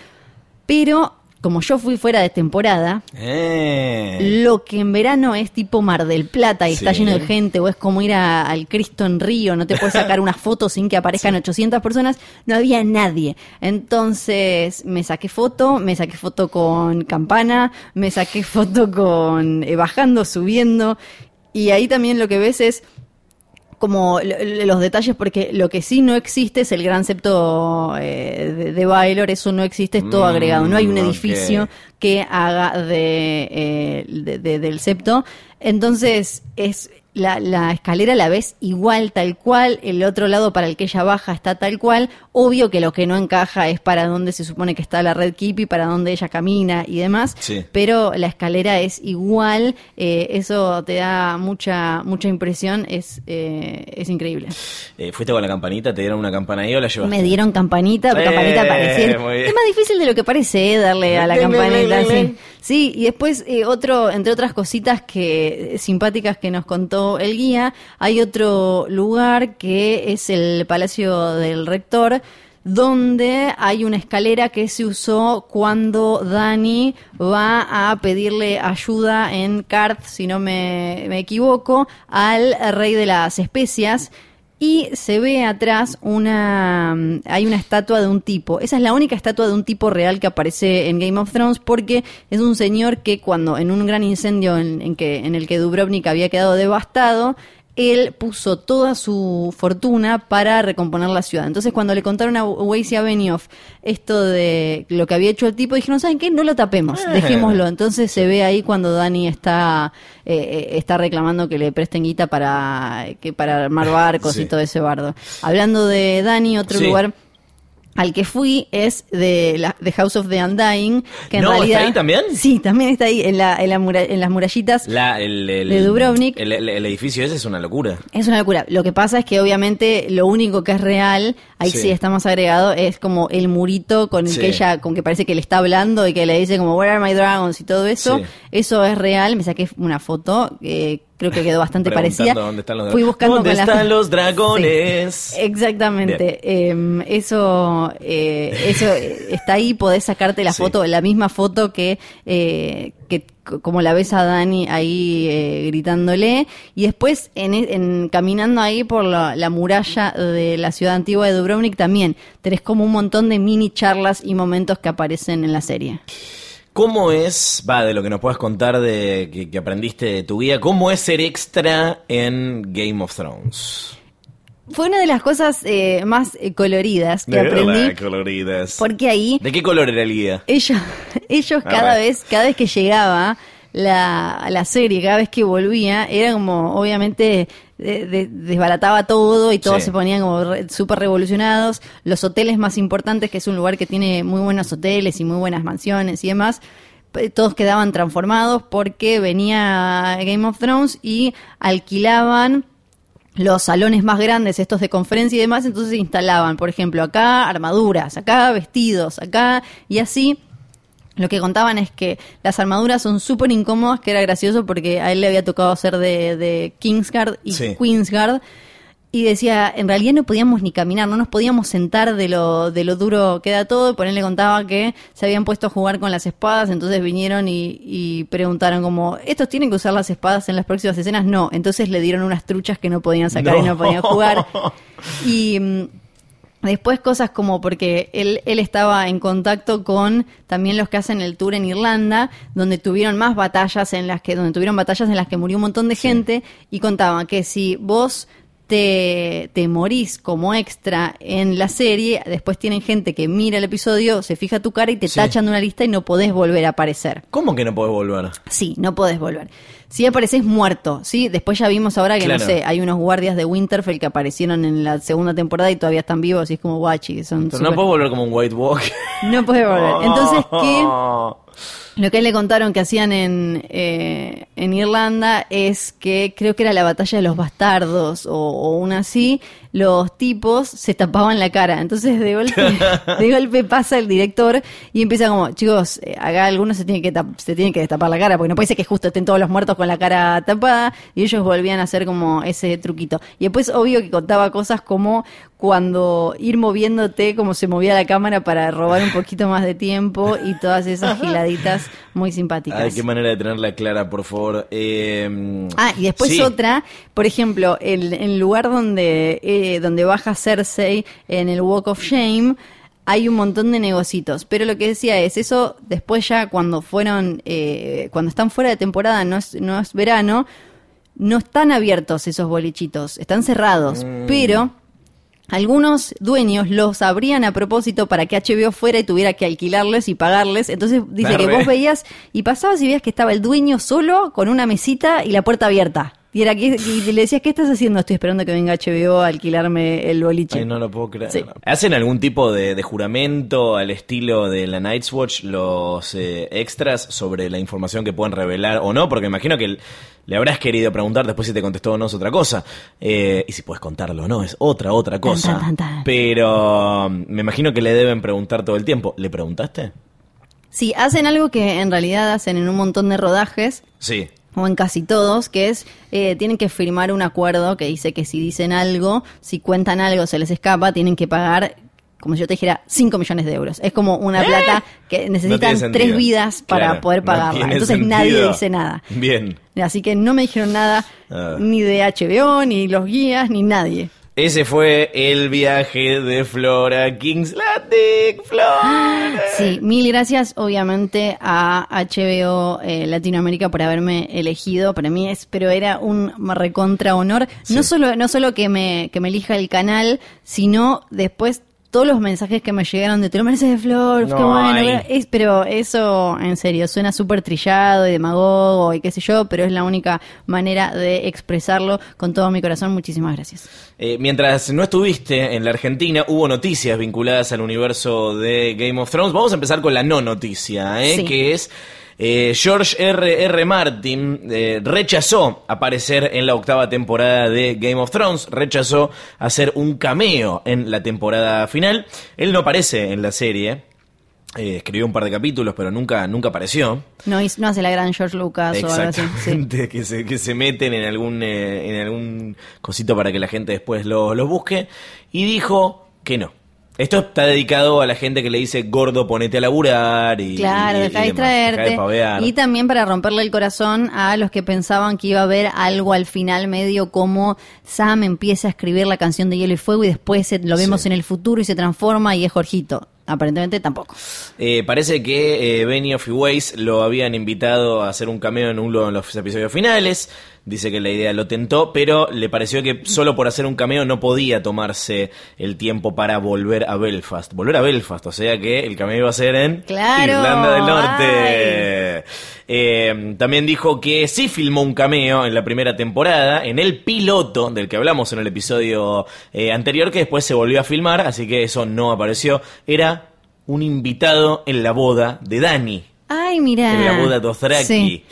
Speaker 3: pero como yo fui fuera de temporada,
Speaker 2: Eh.
Speaker 3: lo que en verano es tipo Mar del Plata y está lleno de gente, o es como ir a- al Cristo en Río, no te puedes sacar una foto sin que aparezcan 800 personas, no había nadie. Entonces me saqué foto, me saqué foto con campana, me saqué foto con eh, bajando, subiendo, y ahí también lo que ves es como lo- lo- los detalles, porque lo que sí no existe es el gran septo eh, de, de Baylor, eso no existe, es todo
Speaker 2: Mm,
Speaker 3: agregado, no hay un
Speaker 2: ok.
Speaker 3: edificio que haga de, eh, de- de- del septo. Entonces, es la, la escalera la ves igual, tal cual, el otro lado para el que ella baja está tal cual. Obvio que lo que no encaja es para donde se supone que está la Red y para donde ella camina y demás.
Speaker 2: Sí.
Speaker 3: Pero la escalera es igual, eh, eso te da mucha mucha impresión, es, eh, es increíble.
Speaker 2: Eh, ¿Fuiste con la campanita? ¿Te dieron una campana ahí o la llevaste?
Speaker 3: Me dieron campanita, campanita
Speaker 2: bien.
Speaker 3: Es más difícil de lo que parece, darle a la campanita. sí. Sí, y después otro, entre otras cositas que simpáticas que nos contó el guía, hay otro lugar que es el Palacio del Rector, donde hay una escalera que se usó cuando Dani va a pedirle ayuda en Karth, si no me equivoco, al rey de las especias. Y se ve atrás una. mm, Hay una estatua de un tipo. Esa es la única estatua de un tipo real que aparece en Game of Thrones porque es un señor que, cuando en un gran incendio en, en que, en el que Dubrovnik había quedado devastado, él puso toda su fortuna para recomponer la ciudad. Entonces, cuando le contaron a Weiss y a Benioff esto de lo que había hecho el tipo, dijeron, ¿saben qué? No lo tapemos,
Speaker 2: Ah.
Speaker 3: dejémoslo. Entonces se ve ahí cuando Dani está, eh, eh, está reclamando que le presten guita para, que, para armar barcos
Speaker 2: Sí.
Speaker 3: y todo ese bardo. Hablando de Dani, otro
Speaker 2: Sí.
Speaker 3: lugar al que fui es de la, The House of the Undying, que en
Speaker 2: No, ¿está
Speaker 3: realidad...
Speaker 2: ahí también?
Speaker 3: Sí, también está ahí, en, la, en, la en las murallitas.
Speaker 2: La, el, el-
Speaker 3: De Dubrovnik.
Speaker 2: El, el- el edificio ese es una locura.
Speaker 3: Es una locura. Lo que pasa es que obviamente lo único que es real, ahí
Speaker 2: Sí.
Speaker 3: sí, está más agregado, es como el murito con el
Speaker 2: Sí.
Speaker 3: que ella, con que parece que le está hablando y que le dice como Where are my dragons y todo eso.
Speaker 2: Sí.
Speaker 3: Eso es real. Me saqué una foto, eh, creo que quedó bastante parecida.
Speaker 2: dónde están los
Speaker 3: Fui buscando
Speaker 2: ¿Dónde
Speaker 3: con la-
Speaker 2: están los
Speaker 3: Sí.
Speaker 2: dragones?
Speaker 3: Exactamente. Eh, eso, eh, eso eh, está ahí, podés sacarte la
Speaker 2: Sí.
Speaker 3: foto, la misma foto que, eh, que como la ves a Dani ahí eh, gritándole. Y después, en, e- en- caminando ahí por la, la muralla de la ciudad antigua de Dubrovnik, también tenés como un montón de mini charlas y momentos que aparecen en la serie.
Speaker 2: ¿Cómo es, va, de lo que nos puedas contar de que, que aprendiste de tu guía, cómo es ser extra en Game of Thrones?
Speaker 3: Fue una de las cosas eh, más eh, coloridas que
Speaker 2: De
Speaker 3: aprendí.
Speaker 2: verdad, coloridas.
Speaker 3: Porque ahí
Speaker 2: ¿De qué color era el guía?
Speaker 3: ellos, ellos
Speaker 2: Ah,
Speaker 3: cada vez, cada vez que llegaba la, la serie, cada vez que volvía, era como, obviamente, de- de- desbarataba todo y todos
Speaker 2: Sí.
Speaker 3: se ponían como re- súper revolucionados. Los hoteles más importantes, que es un lugar que tiene muy buenos hoteles y muy buenas mansiones y demás, todos quedaban transformados porque venía Game of Thrones y alquilaban los salones más grandes, estos de conferencia y demás, entonces instalaban, por ejemplo, acá armaduras, acá vestidos, acá y así. Lo que contaban es que las armaduras son súper incómodas, que era gracioso porque a él le había tocado ser de, de Kingsguard y
Speaker 2: Sí.
Speaker 3: Queensguard. Y decía, en realidad no podíamos ni caminar, no nos podíamos sentar de lo, de lo duro que era todo. Y por él le contaba que se habían puesto a jugar con las espadas, entonces vinieron y, y preguntaron como, ¿estos tienen que usar las espadas en las próximas escenas? No, entonces le dieron unas truchas que no podían sacar y
Speaker 2: No.
Speaker 3: podían jugar. Y después cosas como porque él, él estaba en contacto con también los que hacen el tour en Irlanda, donde tuvieron más batallas en las que, donde tuvieron batallas en las que murió un montón de gente, y contaban que si vos te, te morís como extra en la serie, después tienen gente que mira el episodio, se fija tu cara y te
Speaker 2: Sí.
Speaker 3: tachan de una lista y no podés volver a aparecer.
Speaker 2: ¿Cómo que no podés volver?
Speaker 3: Sí, no podés volver. Si apareces muerto, ¿sí? Después ya vimos ahora que,
Speaker 2: Claro.
Speaker 3: no sé, hay unos guardias de Winterfell que aparecieron en la segunda temporada y todavía están vivos y es como guachi. Son
Speaker 2: Pero no podés volver como un White Walk.
Speaker 3: No podés volver. Entonces, ¿qué? Lo que le contaron que hacían en, eh, en Irlanda es que creo que era la batalla de los bastardos o, o una así, los tipos se tapaban la cara. Entonces de golpe, de golpe pasa el director y empieza como, chicos, eh, acá algunos se tienen que se tienen que destapar la cara, porque no puede ser que justo estén todos los muertos con la cara tapada, y ellos volvían a hacer como ese truquito. Y después obvio que contaba cosas como cuando ir moviéndote como se movía la cámara para robar un poquito más de tiempo y todas esas giladitas muy simpáticas.
Speaker 2: Ay, qué manera de tenerla clara, por favor. Eh,
Speaker 3: Ah, y después
Speaker 2: sí.
Speaker 3: otra, por ejemplo, el, el lugar donde, eh, donde baja Cersei en el Walk of Shame, hay un montón de negocitos. Pero lo que decía es, eso después ya cuando fueron, eh, cuando están fuera de temporada, no es, no es verano, no están abiertos esos bolichitos, están cerrados.
Speaker 2: Mm.
Speaker 3: Pero algunos dueños los abrían a propósito para que HBO fuera y tuviera que alquilarles y pagarles. Entonces dice que vos veías y pasabas y veías que estaba el dueño solo con una mesita y la puerta abierta. Y, era que, y le decías, ¿qué estás haciendo? Estoy esperando que venga HBO a alquilarme el boliche.
Speaker 2: Ay, no lo puedo creer.
Speaker 3: Sí.
Speaker 2: ¿Hacen algún tipo de, de juramento al estilo de la Night's Watch los eh, extras sobre la información que pueden revelar o no? Porque imagino que le habrás querido preguntar después si te contestó o no es otra cosa. Eh, y si puedes contarlo o no, es otra, otra cosa.
Speaker 3: tan, tan, tan.
Speaker 2: Pero um, me imagino que le deben preguntar todo el tiempo. ¿Le preguntaste?
Speaker 3: Sí, hacen algo que en realidad hacen en un montón de rodajes,
Speaker 2: Sí.
Speaker 3: O en casi todos, que es, eh, tienen que firmar un acuerdo que dice que si dicen algo, si cuentan algo, se les escapa, tienen que pagar, como si yo te dijera, 5 millones de euros. Es como una plata que necesitan tres vidas para
Speaker 2: Claro,
Speaker 3: poder
Speaker 2: no
Speaker 3: pagarla.
Speaker 2: tiene
Speaker 3: Entonces
Speaker 2: sentido.
Speaker 3: nadie dice nada.
Speaker 2: Bien.
Speaker 3: Así que no me dijeron nada
Speaker 2: Ah.
Speaker 3: ni de HBO, ni los guías, ni nadie.
Speaker 2: Ese fue el viaje de Flora King's Landing. Flora.
Speaker 3: Sí, mil gracias obviamente a HBO eh, Latinoamérica por haberme elegido. Para mí es, pero era un recontra honor. No solo, no solo que me, que me elija el canal, sino después todos los mensajes que me llegaron de te lo mereces de flor, qué
Speaker 2: No,
Speaker 3: bueno,
Speaker 2: ay.
Speaker 3: pero, es- pero eso en serio suena súper trillado y demagogo y qué sé yo, pero es la única manera de expresarlo con todo mi corazón. Muchísimas gracias.
Speaker 2: Eh, mientras no estuviste en la Argentina, hubo noticias vinculadas al universo de Game of Thrones. Vamos a empezar con la no noticia, ¿eh?
Speaker 3: Sí.
Speaker 2: que es eh, George R. R. Martin eh, rechazó aparecer en la octava temporada de Game of Thrones, rechazó hacer un cameo en la temporada final. Él no aparece en la serie. eh, escribió un par de capítulos, pero nunca, nunca apareció.
Speaker 3: No, hace la gran George Lucas o algo así. sí.
Speaker 2: Exactamente, que, se, que se meten en algún, eh, en algún cosito para que la gente después lo- los busque. Y dijo que no. Esto está dedicado a la gente que le dice gordo, ponete a laburar y.
Speaker 3: Claro,
Speaker 2: y- y
Speaker 3: deja de
Speaker 2: demás, deja de
Speaker 3: distraerte. Y también para romperle el corazón a los que pensaban que iba a haber algo al final medio como Sam empieza a escribir la canción de Hielo y Fuego y después se- lo vemos
Speaker 2: Sí.
Speaker 3: en el futuro y se transforma y es Jorgito. Aparentemente tampoco.
Speaker 2: Eh, parece que eh, Benioff y Weiss lo habían invitado a hacer un cameo en uno de los episodios finales. Dice que la idea lo tentó, pero le pareció que solo por hacer un cameo no podía tomarse el tiempo para volver a Belfast. Volver a Belfast, o sea que el cameo iba a ser en
Speaker 3: Claro,
Speaker 2: Irlanda del Norte. Eh, también dijo que sí filmó un cameo en la primera temporada, en el piloto del que hablamos en el episodio eh, anterior, que después se volvió a filmar, así que eso no apareció. Era un invitado en la boda de Dani,
Speaker 3: Ay, mira.
Speaker 2: en la boda.
Speaker 3: Sí.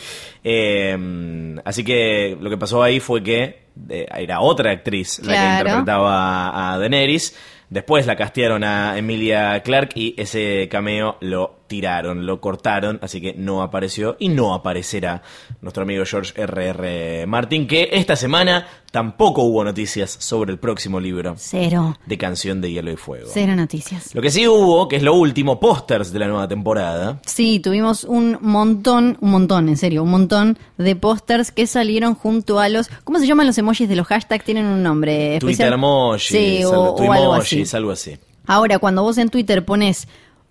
Speaker 2: Eh, así que lo que pasó ahí fue que era otra actriz la que interpretaba a, a Daenerys. Después la castearon a Emilia Clark y ese cameo lo tiraron, lo cortaron, así que no apareció y no aparecerá nuestro amigo George R.R. Martin, que esta semana tampoco hubo noticias sobre el próximo libro
Speaker 3: Cero.
Speaker 2: de Canción de Hielo y Fuego.
Speaker 3: Cero noticias.
Speaker 2: Lo que sí hubo, que es lo último, pósters de la nueva temporada.
Speaker 3: Sí, tuvimos un montón, un montón, en serio, un montón de pósters que salieron junto a los. ¿Cómo se llaman los emojis de los hashtags? Tienen un nombre especial.
Speaker 2: Twitter emojis,
Speaker 3: Sí, o,
Speaker 2: algo
Speaker 3: así.
Speaker 2: Twimojis, algo así.
Speaker 3: Ahora, cuando vos en Twitter pones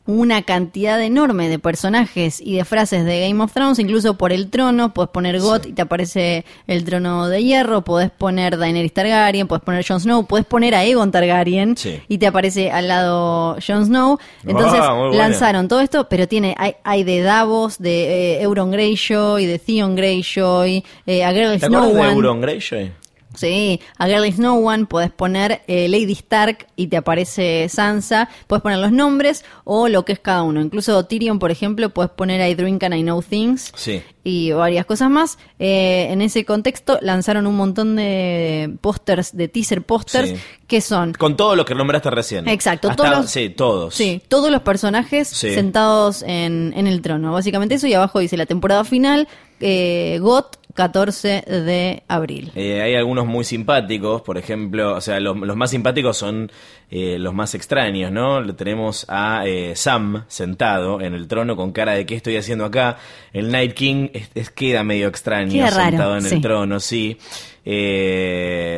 Speaker 3: una cantidad enorme de personajes y de frases de Game of Thrones, incluso por el trono, puedes poner GOT y te aparece el trono de hierro, podés poner Daenerys Targaryen, podés poner Jon Snow, podés poner a Aegon Targaryen
Speaker 2: Sí.
Speaker 3: y te aparece al lado Jon Snow. Entonces
Speaker 2: Ah, buena.
Speaker 3: lanzaron todo esto, pero tiene hay, hay de Davos, de eh, Euron Greyjoy, de Theon Greyjoy, eh, a Girl is
Speaker 2: ¿Te
Speaker 3: No
Speaker 2: acuerdas de. Euron Greyjoy?
Speaker 3: Sí, a Girl is No One podés poner eh, Lady Stark y te aparece Sansa, puedes poner los nombres o lo que es cada uno. Incluso Tyrion, por ejemplo, puedes poner I Drink and I Know Things
Speaker 2: Sí.
Speaker 3: y varias cosas más. Eh, en ese contexto lanzaron un montón de pósters, de teaser pósters,
Speaker 2: Sí.
Speaker 3: que son
Speaker 2: Con todo lo que nombraste recién.
Speaker 3: Exacto,
Speaker 2: Hasta-
Speaker 3: todos los-
Speaker 2: Sí, todos.
Speaker 3: Sí, todos los personajes sentados en, en el trono. Básicamente eso y abajo dice la temporada final, eh, GOT 14 de abril.
Speaker 2: Eh, hay algunos muy simpáticos, por ejemplo, o sea, los, los más simpáticos son eh, los más extraños, ¿no? Tenemos a eh, Sam sentado en el trono con cara de ¿qué estoy haciendo acá? El Night King es, es- queda medio extraño
Speaker 3: Queda raro,
Speaker 2: sentado en
Speaker 3: sí.
Speaker 2: el trono, sí.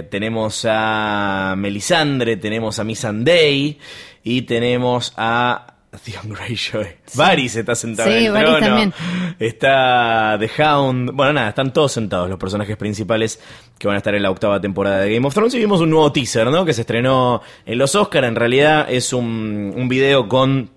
Speaker 2: Tenemos a Melisandre, tenemos a Missandei y tenemos a Theon Greyjoy. Varys está sentado
Speaker 3: Sí,
Speaker 2: en el
Speaker 3: Varys
Speaker 2: trono.
Speaker 3: también.
Speaker 2: Está The Hound. Bueno, nada, están todos sentados los personajes principales que van a estar en la octava temporada de Game of Thrones. Y vimos un nuevo teaser, ¿no? Que se estrenó en los Oscar. En realidad es un, un video con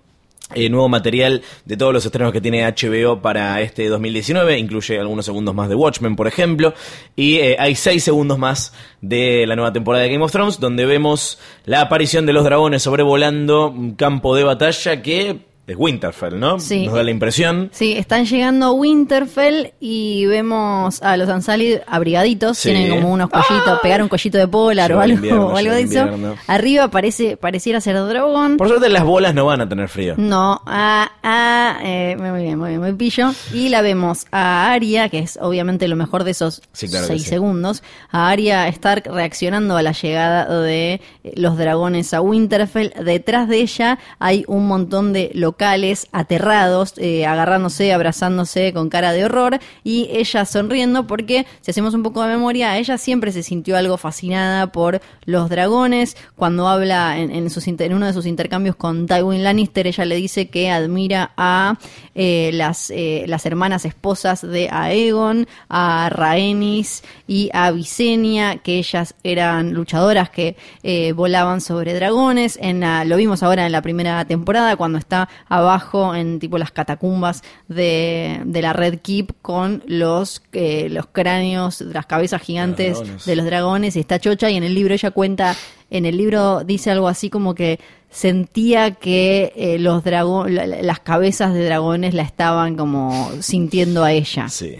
Speaker 2: eh, nuevo material de todos los estrenos que tiene HBO para este 2019. Incluye algunos segundos más de Watchmen, por ejemplo. Y eh, hay seis segundos más de la nueva temporada de Game of Thrones, donde vemos la aparición de los dragones sobrevolando un campo de batalla que es Winterfell, ¿no?
Speaker 3: Sí.
Speaker 2: Nos da la impresión.
Speaker 3: Sí, están llegando a Winterfell y vemos a los Unsullied abrigaditos,
Speaker 2: Sí.
Speaker 3: tienen como unos collitos, pegar un collito de polar o
Speaker 2: el
Speaker 3: algo,
Speaker 2: invierno,
Speaker 3: o algo de eso. Arriba parece, pareciera ser dragón.
Speaker 2: Por suerte las bolas no van a tener frío.
Speaker 3: No, ah, ah, eh, muy bien, muy bien, muy pillo. Y la vemos a Arya, que es obviamente lo mejor de esos
Speaker 2: Sí, claro que
Speaker 3: seis
Speaker 2: sí.
Speaker 3: segundos. A Arya Stark reaccionando a la llegada de los dragones a Winterfell. Detrás de ella hay un montón de locales aterrados, eh, agarrándose, abrazándose con cara de horror y ella sonriendo porque si hacemos un poco de memoria, ella siempre se sintió algo fascinada por los dragones. Cuando habla en, uno de sus intercambios con Tywin Lannister, ella le dice que admira a eh, las, eh, las hermanas esposas de Aegon, a Rhaenys y a Visenya, que ellas eran luchadoras que eh, volaban sobre dragones. En lo vimos ahora en la primera temporada, cuando está abajo en tipo las catacumbas de, de la Red Keep con los, eh, los cráneos, las cabezas gigantes
Speaker 2: dragones.
Speaker 3: de los dragones y está chocha y en el libro ella cuenta, en el libro dice algo así como que sentía que eh, los drago- la- la- las cabezas de dragones la estaban como sintiendo a ella.
Speaker 2: Sí.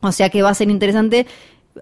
Speaker 3: O sea que va a ser interesante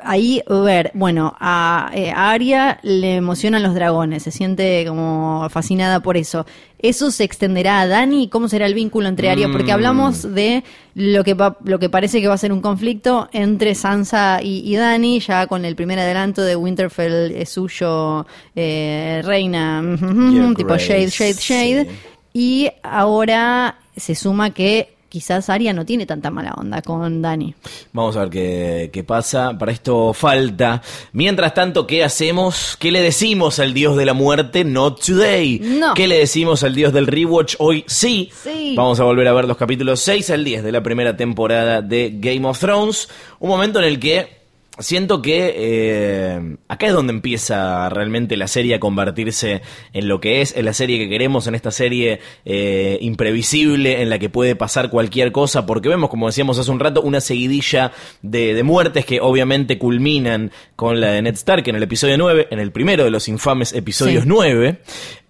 Speaker 3: ahí ver, bueno, a, eh, a Arya le emocionan los dragones, se siente como fascinada por eso. ¿Eso se extenderá a Dani? ¿Cómo será el vínculo entre? Porque
Speaker 2: Mm.
Speaker 3: hablamos de lo que, va- lo que parece que va a ser un conflicto entre Sansa y, y Dani, ya con el primer adelanto de Winterfell es suyo, eh, reina, tipo
Speaker 2: Grace,
Speaker 3: Shade, Shade, Shade.
Speaker 2: sí.
Speaker 3: Y ahora se suma que quizás Arya no tiene tanta mala onda con Dani.
Speaker 2: Vamos a ver qué, qué pasa. Para esto falta. Mientras tanto, ¿qué hacemos? ¿Qué le decimos al dios de la muerte? Not today.
Speaker 3: No.
Speaker 2: ¿Qué le decimos al dios del rewatch? Hoy sí.
Speaker 3: Sí.
Speaker 2: Vamos a volver a ver los capítulos 6 al 10 de la primera temporada de Game of Thrones. Un momento en el que siento que eh, acá es donde empieza realmente la serie a convertirse en lo que es, en la serie que queremos, en esta serie eh, imprevisible en la que puede pasar cualquier cosa, porque vemos, como decíamos hace un rato, una seguidilla de, de muertes que obviamente culminan con la de Ned Stark en el episodio 9, en el primero de los infames episodios
Speaker 3: Sí.
Speaker 2: 9.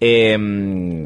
Speaker 2: Eh,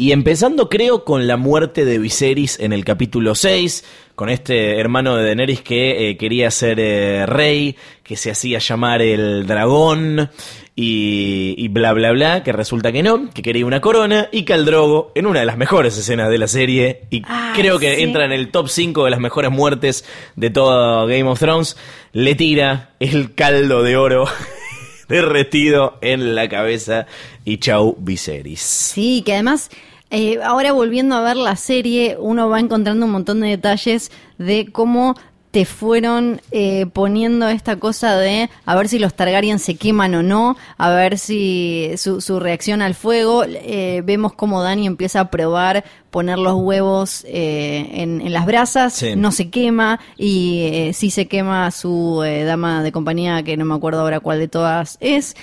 Speaker 2: y empezando creo con la muerte de Viserys en el capítulo 6, con este hermano de Daenerys que eh, quería ser eh, rey, que se hacía llamar el dragón y, y bla bla bla, que resulta que no, que quería una corona y Caldrogo en una de las mejores escenas de la serie y
Speaker 3: Ah,
Speaker 2: creo que
Speaker 3: sí.
Speaker 2: entra en el top 5 de las mejores muertes de todo Game of Thrones, le tira el caldo de oro derretido en la cabeza y chau Viserys.
Speaker 3: Sí, que además, eh, ahora volviendo a ver la serie, uno va encontrando un montón de detalles de cómo te fueron eh, poniendo esta cosa de a ver si los Targaryen se queman o no, a ver si su, su reacción al fuego. Eh, vemos cómo Dani empieza a probar poner los huevos eh, en, en las brasas,
Speaker 2: Sí.
Speaker 3: no se quema y eh, sí se quema su eh, dama de compañía, que no me acuerdo ahora cuál de todas es.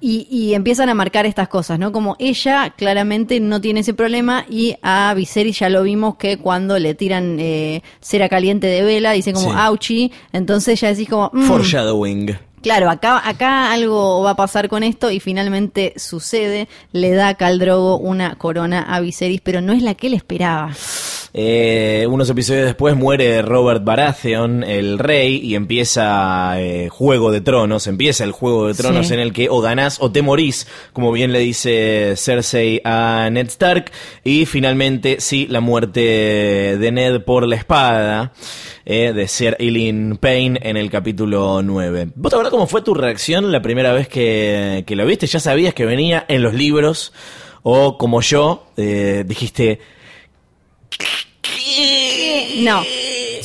Speaker 3: Y, y empiezan a marcar estas cosas, ¿no? Como ella claramente no tiene ese problema y a Viserys ya lo vimos que cuando le tiran eh, cera caliente de vela dice como
Speaker 2: Sí.
Speaker 3: auchi, entonces ya decís como... mm,
Speaker 2: Foreshadowing.
Speaker 3: Claro, acá, acá algo va a pasar con esto y finalmente sucede, le da a Caldrogo una corona a Viserys, pero no es la que él esperaba.
Speaker 2: Eh, unos episodios después muere Robert Baratheon, el rey, y empieza eh, Juego de Tronos, empieza el Juego de Tronos
Speaker 3: Sí.
Speaker 2: en el que o ganás o te morís, como bien le dice Cersei a Ned Stark, y finalmente sí, la muerte de Ned por la espada. Eh, de Sir Eileen Payne en el capítulo 9. ¿Vos te acuerdas cómo fue tu reacción la primera vez que, que lo viste? ¿Ya sabías que venía en los libros? O como yo, eh, dijiste,
Speaker 3: No,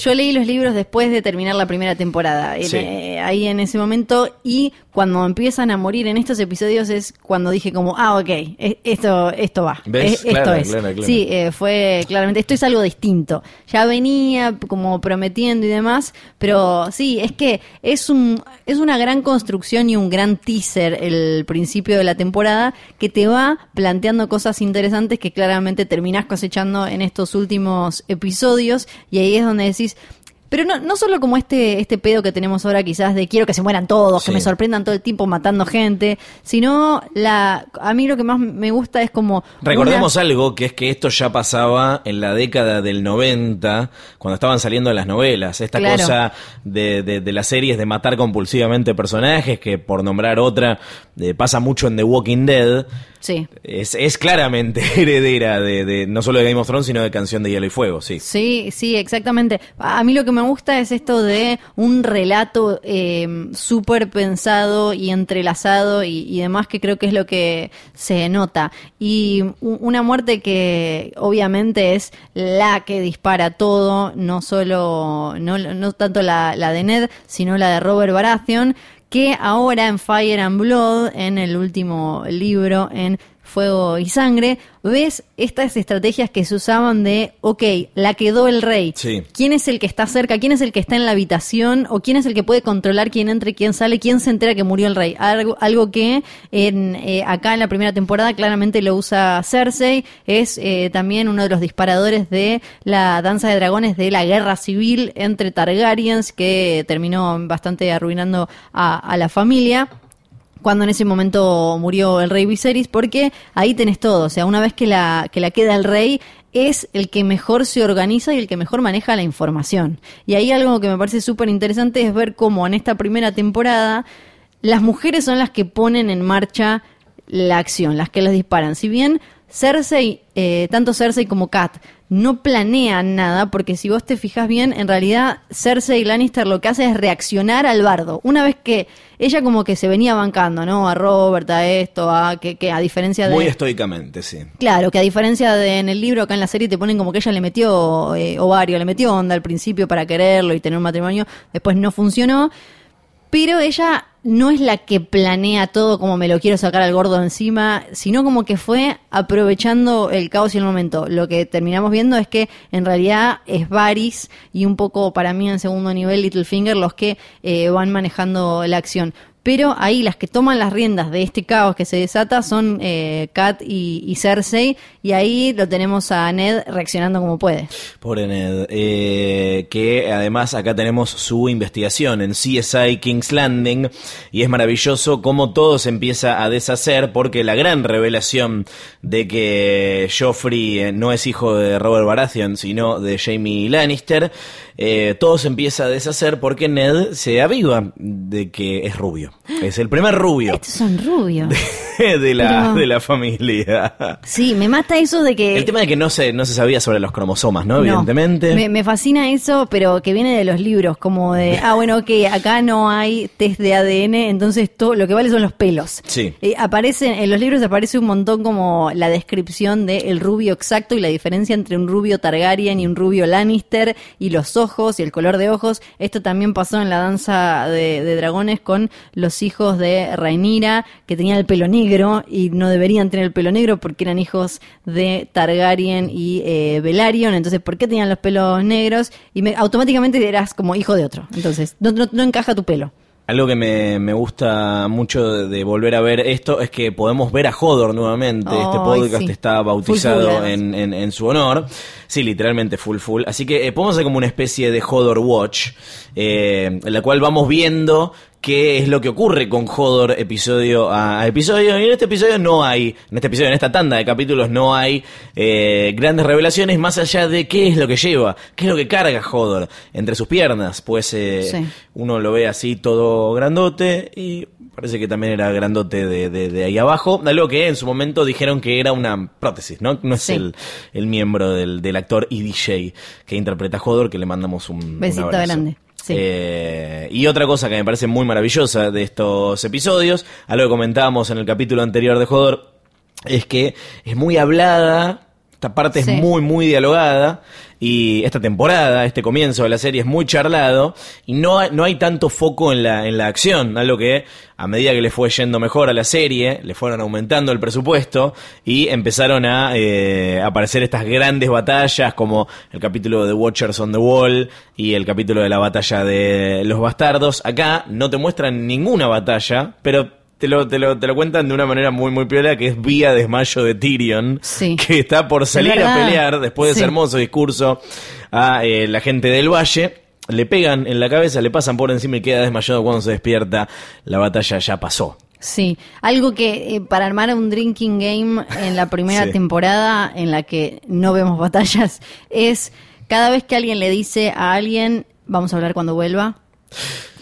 Speaker 3: yo leí los libros después de terminar la primera temporada, en- eh, ahí en ese momento, y cuando empiezan a morir en estos episodios es cuando dije como, ah, ok, e- esto, esto va,
Speaker 2: ¿Ves?
Speaker 3: e- esto
Speaker 2: Claro,
Speaker 3: es.
Speaker 2: claro, claro.
Speaker 3: Sí, eh, fue claramente, esto es algo distinto. Ya venía como prometiendo y demás, pero sí, es que es un es una gran construcción y un gran teaser el principio de la temporada que te va planteando cosas interesantes que claramente terminás cosechando en estos últimos episodios y ahí es donde decís pero no, no solo como este, este pedo que tenemos ahora quizás de quiero que se mueran todos, que me sorprendan todo el tiempo matando gente, sino la a mí lo que más me gusta es como
Speaker 2: Recordemos
Speaker 3: una-
Speaker 2: algo, que es que esto ya pasaba en la década del 90, cuando estaban saliendo las novelas. Esta
Speaker 3: Claro.
Speaker 2: cosa de, de- de las series de matar compulsivamente personajes, que por nombrar otra, eh, pasa mucho en The Walking Dead.
Speaker 3: Sí.
Speaker 2: Es, es claramente heredera de, de no solo de Game of Thrones, sino de Canción de Hielo y Fuego, sí.
Speaker 3: Sí, sí, exactamente. A mí lo que me me gusta es esto de un relato eh, súper pensado y entrelazado y, y demás, que creo que es lo que se nota. Y una muerte que obviamente es la que dispara todo, no solo, no, no tanto la, la de Ned, sino la de Robert Baratheon, que ahora en Fire and Blood, en el último libro, en Fuego y Sangre, ves estas estrategias que se usaban de, ok, la quedó el rey.
Speaker 2: Sí.
Speaker 3: ¿Quién es el que está cerca? ¿Quién es el que está en la habitación? ¿O quién es el que puede controlar quién entra y quién sale? ¿Quién se entera que murió el rey? Algo, algo que en, eh, acá en la primera temporada claramente lo usa Cersei. Es eh, también uno de los disparadores de la danza de dragones de la guerra civil entre Targaryens que terminó bastante arruinando a, a la familia cuando en ese momento murió el rey Viserys, porque ahí tenés todo, o sea, una vez que la, que la queda el rey, es el que mejor se organiza y el que mejor maneja la información. Y ahí algo que me parece súper interesante es ver cómo en esta primera temporada las mujeres son las que ponen en marcha la acción, las que las disparan. Si bien Cersei, eh, tanto Cersei como Kat, no planean nada, porque si vos te fijas bien, en realidad Cersei Lannister lo que hace es reaccionar al bardo. Una vez que ella como que se venía bancando, ¿no? A Robert, a esto, a que, que a diferencia de...
Speaker 2: Muy estoicamente, sí.
Speaker 3: Claro, que a diferencia de en el libro, acá en la serie te ponen como que ella le metió eh, ovario, le metió onda al principio para quererlo y tener un matrimonio, después no funcionó, pero ella no es la que planea todo como me lo quiero sacar al gordo encima, sino como que fue aprovechando el caos y el momento. Lo que terminamos viendo es que en realidad es Varys y un poco para mí en segundo nivel Littlefinger los que eh, van manejando la acción. Pero ahí las que toman las riendas de este caos que se desata son eh, Kat y, Cersei, y ahí lo tenemos a Ned reaccionando como puede.
Speaker 2: Pobre Ned. Eh, que además acá tenemos su investigación en CSI King's Landing. Y es maravilloso cómo todo se empieza a deshacer. Porque la gran revelación de que Joffrey eh, no es hijo de Robert Baratheon, sino de Jamie Lannister. todo se empieza a deshacer porque Ned se aviva de que es rubio. Es el primer rubio
Speaker 3: Estos son rubios.
Speaker 2: de la,
Speaker 3: Pero-
Speaker 2: de la familia.
Speaker 3: Sí, me mata eso de que...
Speaker 2: El tema de que no se, no se sabía sobre los cromosomas, ¿no?
Speaker 3: No.
Speaker 2: Evidentemente.
Speaker 3: Me, me fascina eso, pero que viene de los libros, como de, ah, bueno, ok, acá no hay test de ADN, entonces todo lo que vale son los pelos.
Speaker 2: Sí.
Speaker 3: Eh, aparece, en los libros aparece un montón como la descripción del el rubio exacto y la diferencia entre un rubio Targaryen y un rubio Lannister y los ojos y el color de ojos. Esto también pasó en la danza de, de dragones con los hijos de Rhaenyra, que tenían el pelo negro y no deberían tener el pelo negro porque eran hijos de Targaryen y eh, Velaryon. Entonces, ¿por qué tenían los pelos negros? Y me- automáticamente eras como hijo de otro. Entonces, no, no- no encaja tu pelo.
Speaker 2: Algo que me, me gusta mucho de, volver a ver esto es que podemos ver a Hodor nuevamente. este podcast
Speaker 3: sí.
Speaker 2: está bautizado en, en- en su honor. Sí, literalmente full full. Así que eh, podemos hacer como una especie de Hodor Watch, eh, en la cual vamos viendo qué es lo que ocurre con Hodor episodio a, episodio. Y en este episodio no hay, en este episodio, en esta tanda de capítulos no hay eh, grandes revelaciones más allá de qué es lo que lleva, qué es lo que carga Hodor entre sus piernas. Pues eh,
Speaker 3: Sí.
Speaker 2: uno lo ve así todo grandote y parece que también era grandote de, de- de ahí abajo. Algo que en su momento dijeron que era una prótesis, ¿no? No es
Speaker 3: Sí.
Speaker 2: el, el miembro del, del actor y DJ que interpreta a Hodor, que le mandamos un,
Speaker 3: Besito grande. Sí.
Speaker 2: Eh, y otra cosa que me parece muy maravillosa de estos episodios, algo que comentábamos en el capítulo anterior de Hodor, es que es muy hablada, esta parte
Speaker 3: Sí.
Speaker 2: es muy, muy dialogada, y esta temporada, este comienzo de la serie es muy charlado, y no hay, no hay tanto foco en la, en la acción, algo que a medida que le fue yendo mejor a la serie, le fueron aumentando el presupuesto, y empezaron a eh, aparecer estas grandes batallas, como el capítulo de Watchers on the Wall, y el capítulo de la batalla de los bastardos. Acá no te muestran ninguna batalla, pero te lo, te lo, te lo cuentan de una manera muy, muy piola, que es vía desmayo de Tyrion,
Speaker 3: Sí.
Speaker 2: que está por salir a pelear después de ese
Speaker 3: Sí.
Speaker 2: hermoso discurso a eh, la gente del valle. Le pegan en la cabeza, le pasan por encima y queda desmayado cuando se despierta. La batalla ya pasó.
Speaker 3: Sí, algo que eh, para armar un drinking game en la primera
Speaker 2: Sí.
Speaker 3: temporada en la que no vemos batallas es cada vez que alguien le dice a alguien, vamos a hablar cuando vuelva.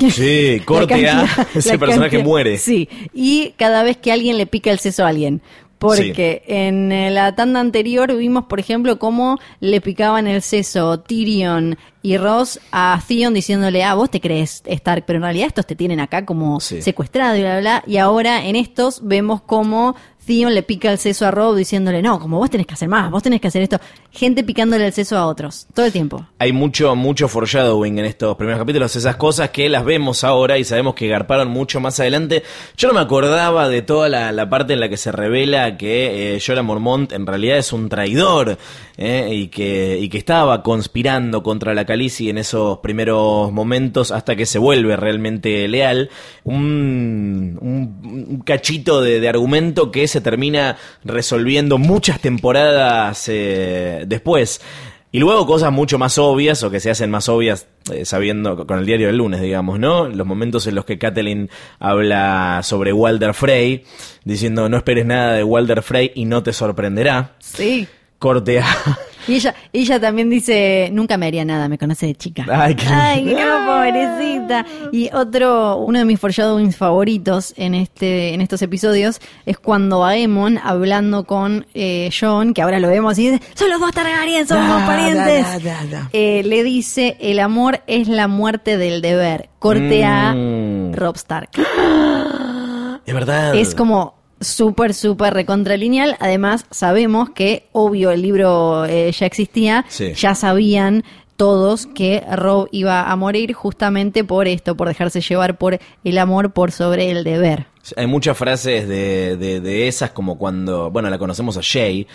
Speaker 2: Sí, corte a ese personaje
Speaker 3: cantidad-
Speaker 2: muere.
Speaker 3: Sí, y cada vez que alguien le pica el seso a alguien. Porque en eh, la tanda anterior vimos, por ejemplo, cómo le picaban el seso Tyrion y Ross a Theon diciéndole, ah, vos te crees Stark, pero en realidad estos te tienen acá como
Speaker 2: Sí.
Speaker 3: secuestrado y bla, bla, bla. Y ahora en estos vemos cómo Le pica el seso a Rob diciéndole, no, como vos tenés que hacer más, vos tenés que hacer esto. Gente picándole el seso a otros, todo el tiempo.
Speaker 2: Hay mucho, mucho foreshadowing en estos primeros capítulos, esas cosas que las vemos ahora y sabemos que garparon mucho más adelante. Yo no me acordaba de toda la, la parte en la que se revela que eh, Jorah Mormont en realidad es un traidor eh, y, que, y que estaba conspirando contra la Khaleesi en esos primeros momentos hasta que se vuelve realmente leal. Un, un- cachito de, argumento que se termina resolviendo muchas temporadas eh, después. Y luego cosas mucho más obvias o que se hacen más obvias eh, sabiendo con el diario del lunes, digamos, ¿no? Los momentos en los que Catelyn habla sobre Walder Frey, diciendo no esperes nada de Walder Frey y no te sorprenderá.
Speaker 3: Sí.
Speaker 2: Corte a...
Speaker 3: Y ella, ella también dice, nunca me haría nada, me conoce de chica.
Speaker 2: Ay, qué-
Speaker 3: Ay, no, pobrecita. Y otro, uno de mis foreshadowings favoritos en este, en estos episodios es cuando Aemon, hablando con eh, John, que ahora lo vemos y dice, son los dos Targaryen, somos parientes.
Speaker 2: da, da.
Speaker 3: Eh, le dice, el amor es la muerte del deber. Corte a
Speaker 2: Mm.
Speaker 3: Rob Stark.
Speaker 2: Es verdad.
Speaker 3: Es como súper, súper recontralineal. Además, sabemos que, obvio, el libro eh, ya existía.
Speaker 2: Sí.
Speaker 3: Ya sabían todos que Rob iba a morir justamente por esto, por dejarse llevar por el amor por sobre el deber.
Speaker 2: Hay muchas frases de, de, de esas, como cuando, bueno, la conocemos a Shay, eh,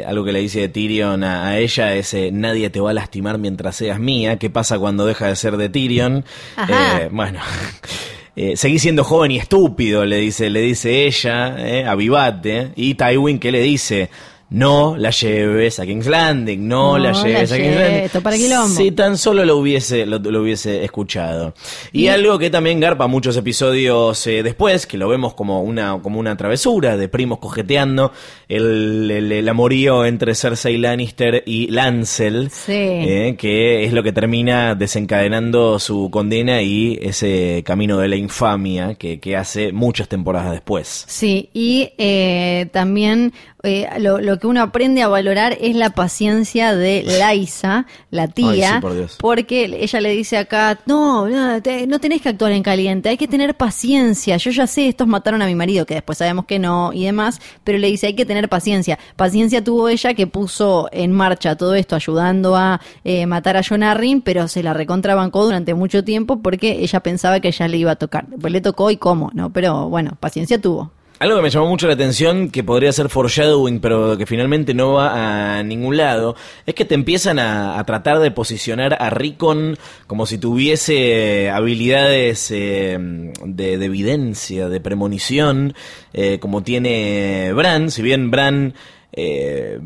Speaker 2: eh, algo que le dice Tyrion a, a ella es, eh, nadie te va a lastimar mientras seas mía, ¿qué pasa cuando deja de ser de Tyrion?
Speaker 3: Ajá.
Speaker 2: Eh, bueno, eh, seguí siendo joven y estúpido, le dice, le dice ella, eh, avivate, y Tywin que le dice... No la lleves a King's Landing, no,
Speaker 3: No
Speaker 2: la
Speaker 3: la
Speaker 2: lleves a King's Landing.
Speaker 3: esto para quilombo.
Speaker 2: Si tan solo lo hubiese, lo, lo hubiese escuchado. Y,
Speaker 3: Y-
Speaker 2: algo que también garpa muchos episodios eh, después, que lo vemos como una, como una travesura de primos cojeteando, el, el- el amorío entre Cersei Lannister y Lancel,
Speaker 3: Sí.
Speaker 2: eh, que es lo que termina desencadenando su condena y ese camino de la infamia que, que hace muchas temporadas después.
Speaker 3: Sí, y eh, también eh, lo, lo que uno aprende a valorar es la paciencia de Laisa, la tía,
Speaker 2: Ay, sí, por Dios.
Speaker 3: porque ella le dice acá, no, no, te- no tenés que actuar en caliente, hay que tener paciencia, yo ya sé, estos mataron a mi marido, que después sabemos que no y demás, pero le dice, hay que tener paciencia. Paciencia tuvo ella que puso en marcha todo esto ayudando a eh, matar a John Arryn, pero se la recontrabancó durante mucho tiempo porque ella pensaba que ya le iba a tocar. Pues le tocó y cómo, ¿no? Pero bueno, paciencia tuvo.
Speaker 2: Algo que me llamó mucho la atención, que podría ser foreshadowing, pero que finalmente no va a ningún lado, es que te empiezan a, tratar de posicionar a Rickon como si tuviese habilidades eh, de, de evidencia, de premonición, eh, como tiene Bran, si bien Bran... eh,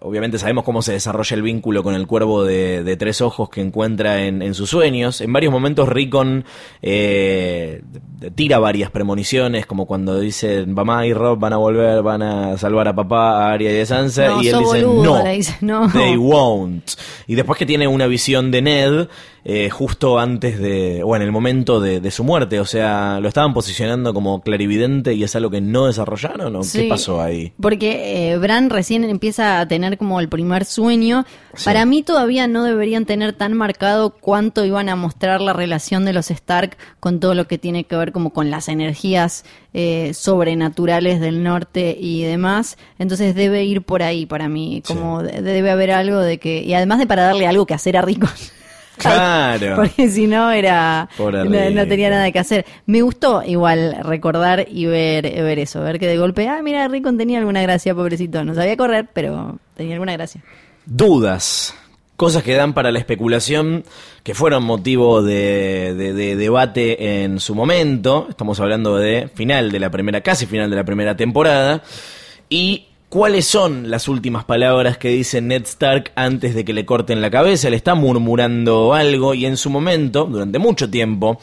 Speaker 2: obviamente sabemos cómo se desarrolla el vínculo con el cuervo de, de tres ojos que encuentra en, en sus sueños. En varios momentos Rickon eh, tira varias premoniciones, como cuando dicen mamá y Rob van a volver, van a salvar a papá, a Arya y a Sansa,
Speaker 3: No,
Speaker 2: y él dice
Speaker 3: boludo,
Speaker 2: no,
Speaker 3: dice, no.
Speaker 2: they won't. Y después que tiene una visión de Ned eh, justo antes de, o en el momento de, de su muerte, o sea, lo estaban posicionando como clarividente y es algo que no desarrollaron, ¿o
Speaker 3: Sí,
Speaker 2: qué pasó ahí?
Speaker 3: Porque eh, Bran recién empieza a tener como el primer sueño.
Speaker 2: Sí.
Speaker 3: Para mí todavía no deberían tener tan marcado cuánto iban a mostrar la relación de los Stark con todo lo que tiene que ver como con las energías eh, sobrenaturales del norte y demás. Entonces debe ir por ahí para mí, como de- debe haber algo de que... Y además de para darle algo que hacer a Rico.
Speaker 2: Claro.
Speaker 3: Porque si no era no, tenía nada que hacer. Me gustó igual recordar y ver, ver eso, ver que de golpe, ah, mira, Rickon tenía alguna gracia, pobrecito. No sabía correr, pero tenía alguna gracia.
Speaker 2: dudas, cosas que dan para la especulación, que fueron motivo de, de- de debate en su momento. Estamos hablando de final de la primera, casi final de la primera temporada. Y cuáles son las últimas palabras que dice Ned Stark antes de que le corten la cabeza. Le está murmurando algo y en su momento, durante mucho tiempo,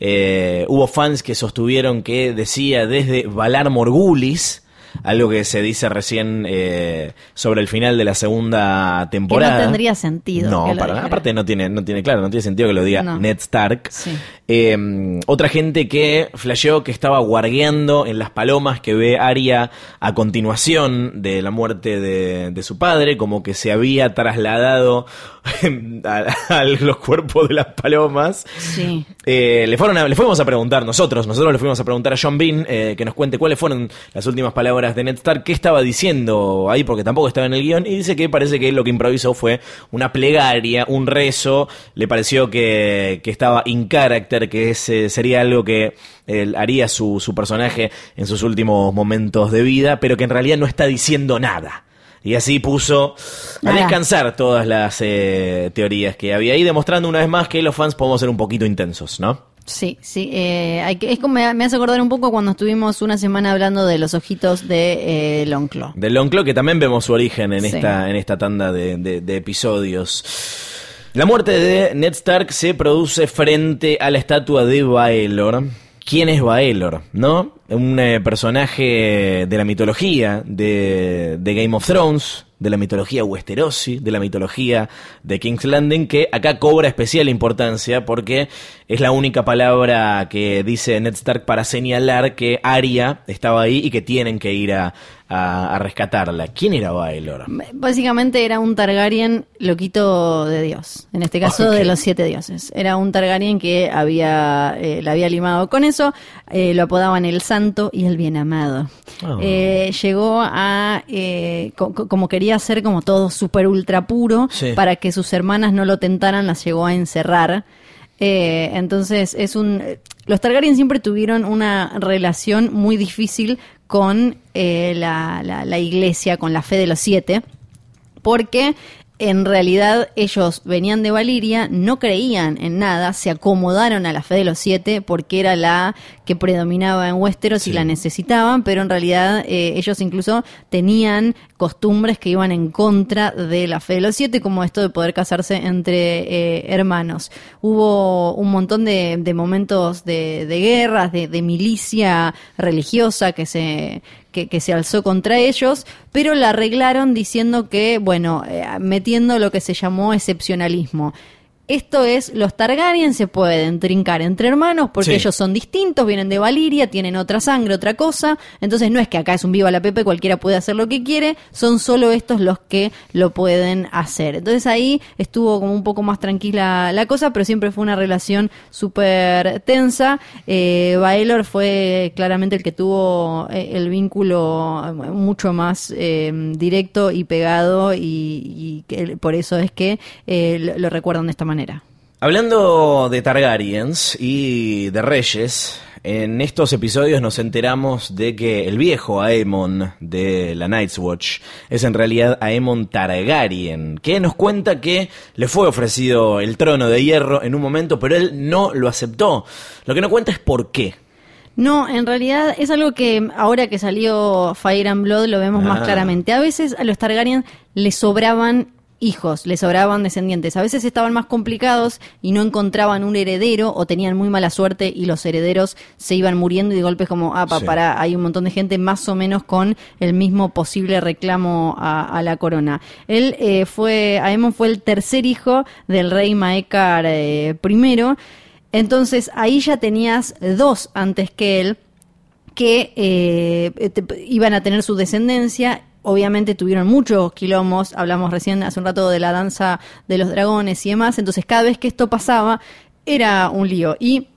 Speaker 2: eh, hubo fans que sostuvieron que decía desde Valar Morgulis algo que se dice recién eh, sobre el final de la segunda temporada.
Speaker 3: Que no tendría sentido.
Speaker 2: No, para, aparte no tiene, no tiene, claro, no tiene sentido que lo diga
Speaker 3: No.
Speaker 2: Ned Stark.
Speaker 3: Sí.
Speaker 2: Eh, otra gente que flasheó que estaba guardiando en las palomas que ve Arya a continuación de la muerte de, de su padre, como que se había trasladado a, a los cuerpos de las palomas.
Speaker 3: Sí.
Speaker 2: Eh, le, fueron a- le fuimos a preguntar nosotros, nosotros le fuimos a preguntar a John Bean eh, que nos cuente cuáles fueron las últimas palabras de Ned Stark, qué estaba diciendo ahí, porque tampoco estaba en el guion, y dice que parece que lo que improvisó fue una plegaria, un rezo, le pareció que, estaba in character, que ese sería algo que él haría su, su personaje en sus últimos momentos de vida, pero que en realidad no está diciendo nada. Y así puso a descansar todas las eh, teorías que había ahí, demostrando una vez más que los fans podemos ser un poquito intensos, ¿no?
Speaker 3: Sí, sí. eh, hay que, es como me, me hace acordar un poco cuando estuvimos una semana hablando de los ojitos de eh, Longclaw.
Speaker 2: Del Lonclo, que también vemos su origen en,
Speaker 3: Sí.
Speaker 2: esta, en esta tanda de, de- de episodios. La muerte de Ned Stark se produce frente a la estatua de Baelor. ¿Quién es Baelor? ¿No? Un eh, personaje de la mitología de, de Game of Thrones, de la mitología Westerosi, de la mitología de King's Landing, que acá cobra especial importancia porque es la única palabra que dice Ned Stark para señalar que Arya estaba ahí y que tienen que ir a, a- a rescatarla. ¿Quién era Baelor?
Speaker 3: Básicamente era un Targaryen loquito de Dios, en este caso de los siete dioses. Era un Targaryen que había, eh, la había limado con eso, eh, lo apodaban el santo y el bien amado.
Speaker 2: Oh.
Speaker 3: Eh, llegó a, co- co- como quería ser como todo súper ultra puro,
Speaker 2: Sí.
Speaker 3: para que sus hermanas no lo tentaran, las llegó a encerrar. Eh, entonces es un los Targaryen siempre tuvieron una relación muy difícil con eh, la, la- la iglesia, con la fe de los siete, porque en realidad ellos venían de Valiria, no creían en nada, se acomodaron a la fe de los siete porque era la que predominaba en Westeros
Speaker 2: Sí.
Speaker 3: y la necesitaban, pero en realidad eh, ellos incluso tenían costumbres que iban en contra de la fe de los siete, como esto de poder casarse entre eh, hermanos. Hubo un montón de, de momentos de, de guerras, de, de milicia religiosa que se, que, que se alzó contra ellos, pero la arreglaron diciendo que, bueno, eh, metiendo lo que se llamó excepcionalismo. Esto es, los Targaryen se pueden trincar entre hermanos porque
Speaker 2: Sí.
Speaker 3: ellos son distintos, vienen de Valiria, tienen otra sangre, otra cosa. Entonces no es que acá es un viva la Pepe, cualquiera puede hacer lo que quiere, son solo estos los que lo pueden hacer. Entonces ahí estuvo como un poco más tranquila la cosa, pero siempre fue una relación súper tensa. Eh, Baelor fue claramente el que tuvo eh, el vínculo eh, mucho más eh, directo y pegado y, y que por eso es que eh, lo, lo recuerdan de esta manera.
Speaker 2: Hablando de Targaryens y de reyes, en estos episodios nos enteramos de que el viejo Aemon de la Night's Watch es en realidad Aemon Targaryen, que nos cuenta que le fue ofrecido el trono de hierro en un momento, pero él no lo aceptó. Lo que no cuenta es por qué.
Speaker 3: No, en realidad es algo que ahora que salió Fire and Blood lo vemos
Speaker 2: Ah.
Speaker 3: más claramente. A veces a los Targaryen les sobraban hijos, les sobraban descendientes. A veces estaban más complicados y no encontraban un heredero o tenían muy mala suerte y los herederos se iban muriendo y de golpe es como, ah, pa,
Speaker 2: Sí.
Speaker 3: para, hay un montón de gente más o menos con el mismo posible reclamo a, a la corona. Él eh, fue, Aemon fue el tercer hijo del rey Maekar eh, I. Entonces ahí ya tenías dos antes que él que eh, te- iban a tener su descendencia. Obviamente tuvieron muchos quilombos, hablamos recién hace un rato de la danza de los dragones y demás, entonces cada vez que esto pasaba era un lío. Y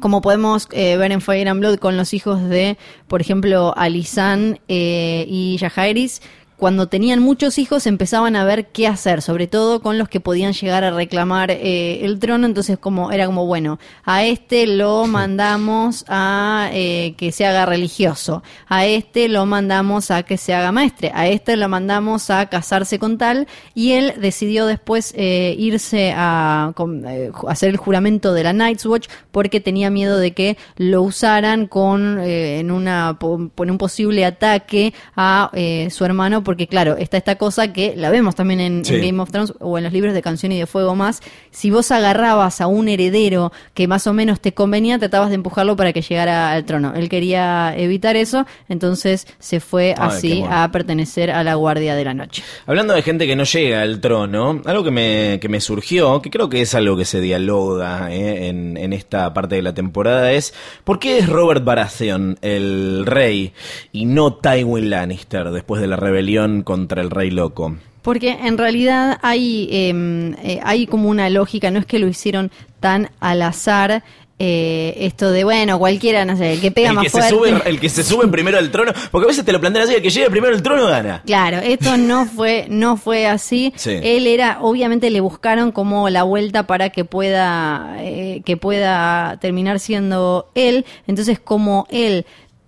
Speaker 3: como podemos eh, ver en Fire and Blood con los hijos de, por ejemplo, Alisan eh, y Yajaeris, cuando tenían muchos hijos empezaban a ver qué hacer, sobre todo con los que podían llegar a reclamar eh, el trono, entonces como era como bueno, a este lo mandamos a eh, que se haga religioso, a este lo mandamos a que se haga maestre, a este lo mandamos a casarse con tal. Y él decidió después eh, irse a con- eh, hacer el juramento de la Night's Watch porque tenía miedo de que lo usaran con eh, en una en un posible ataque a eh, su hermano porque claro, está esta cosa que la vemos también en. Game of Thrones o en los libros de Canción y de Fuego más. Si vos agarrabas a un heredero que más o menos te convenía, tratabas de empujarlo para que llegara al trono. Él quería evitar eso, entonces se fue
Speaker 2: Ay,
Speaker 3: así a pertenecer a la Guardia de la Noche.
Speaker 2: Hablando de gente que no llega al trono, algo que me, que me surgió, que creo que es algo que se dialoga eh, en, en esta parte de la temporada, es ¿por qué es Robert Baratheon el rey y no Tywin Lannister después de la rebelión contra el rey loco?
Speaker 3: Porque en realidad hay, eh, eh, hay como una lógica, no es que lo hicieron tan al azar. eh, esto de, bueno, cualquiera, no sé, el que pega
Speaker 2: El
Speaker 3: más
Speaker 2: que, se
Speaker 3: fuerte.
Speaker 2: sube, el que se sube primero al trono, porque a veces te lo plantean así, el que llegue primero al trono gana.
Speaker 3: Claro, esto no fue, no fue así.
Speaker 2: Sí.
Speaker 3: Él era, obviamente le buscaron como la vuelta para que pueda, eh, que pueda terminar siendo él. Entonces, como él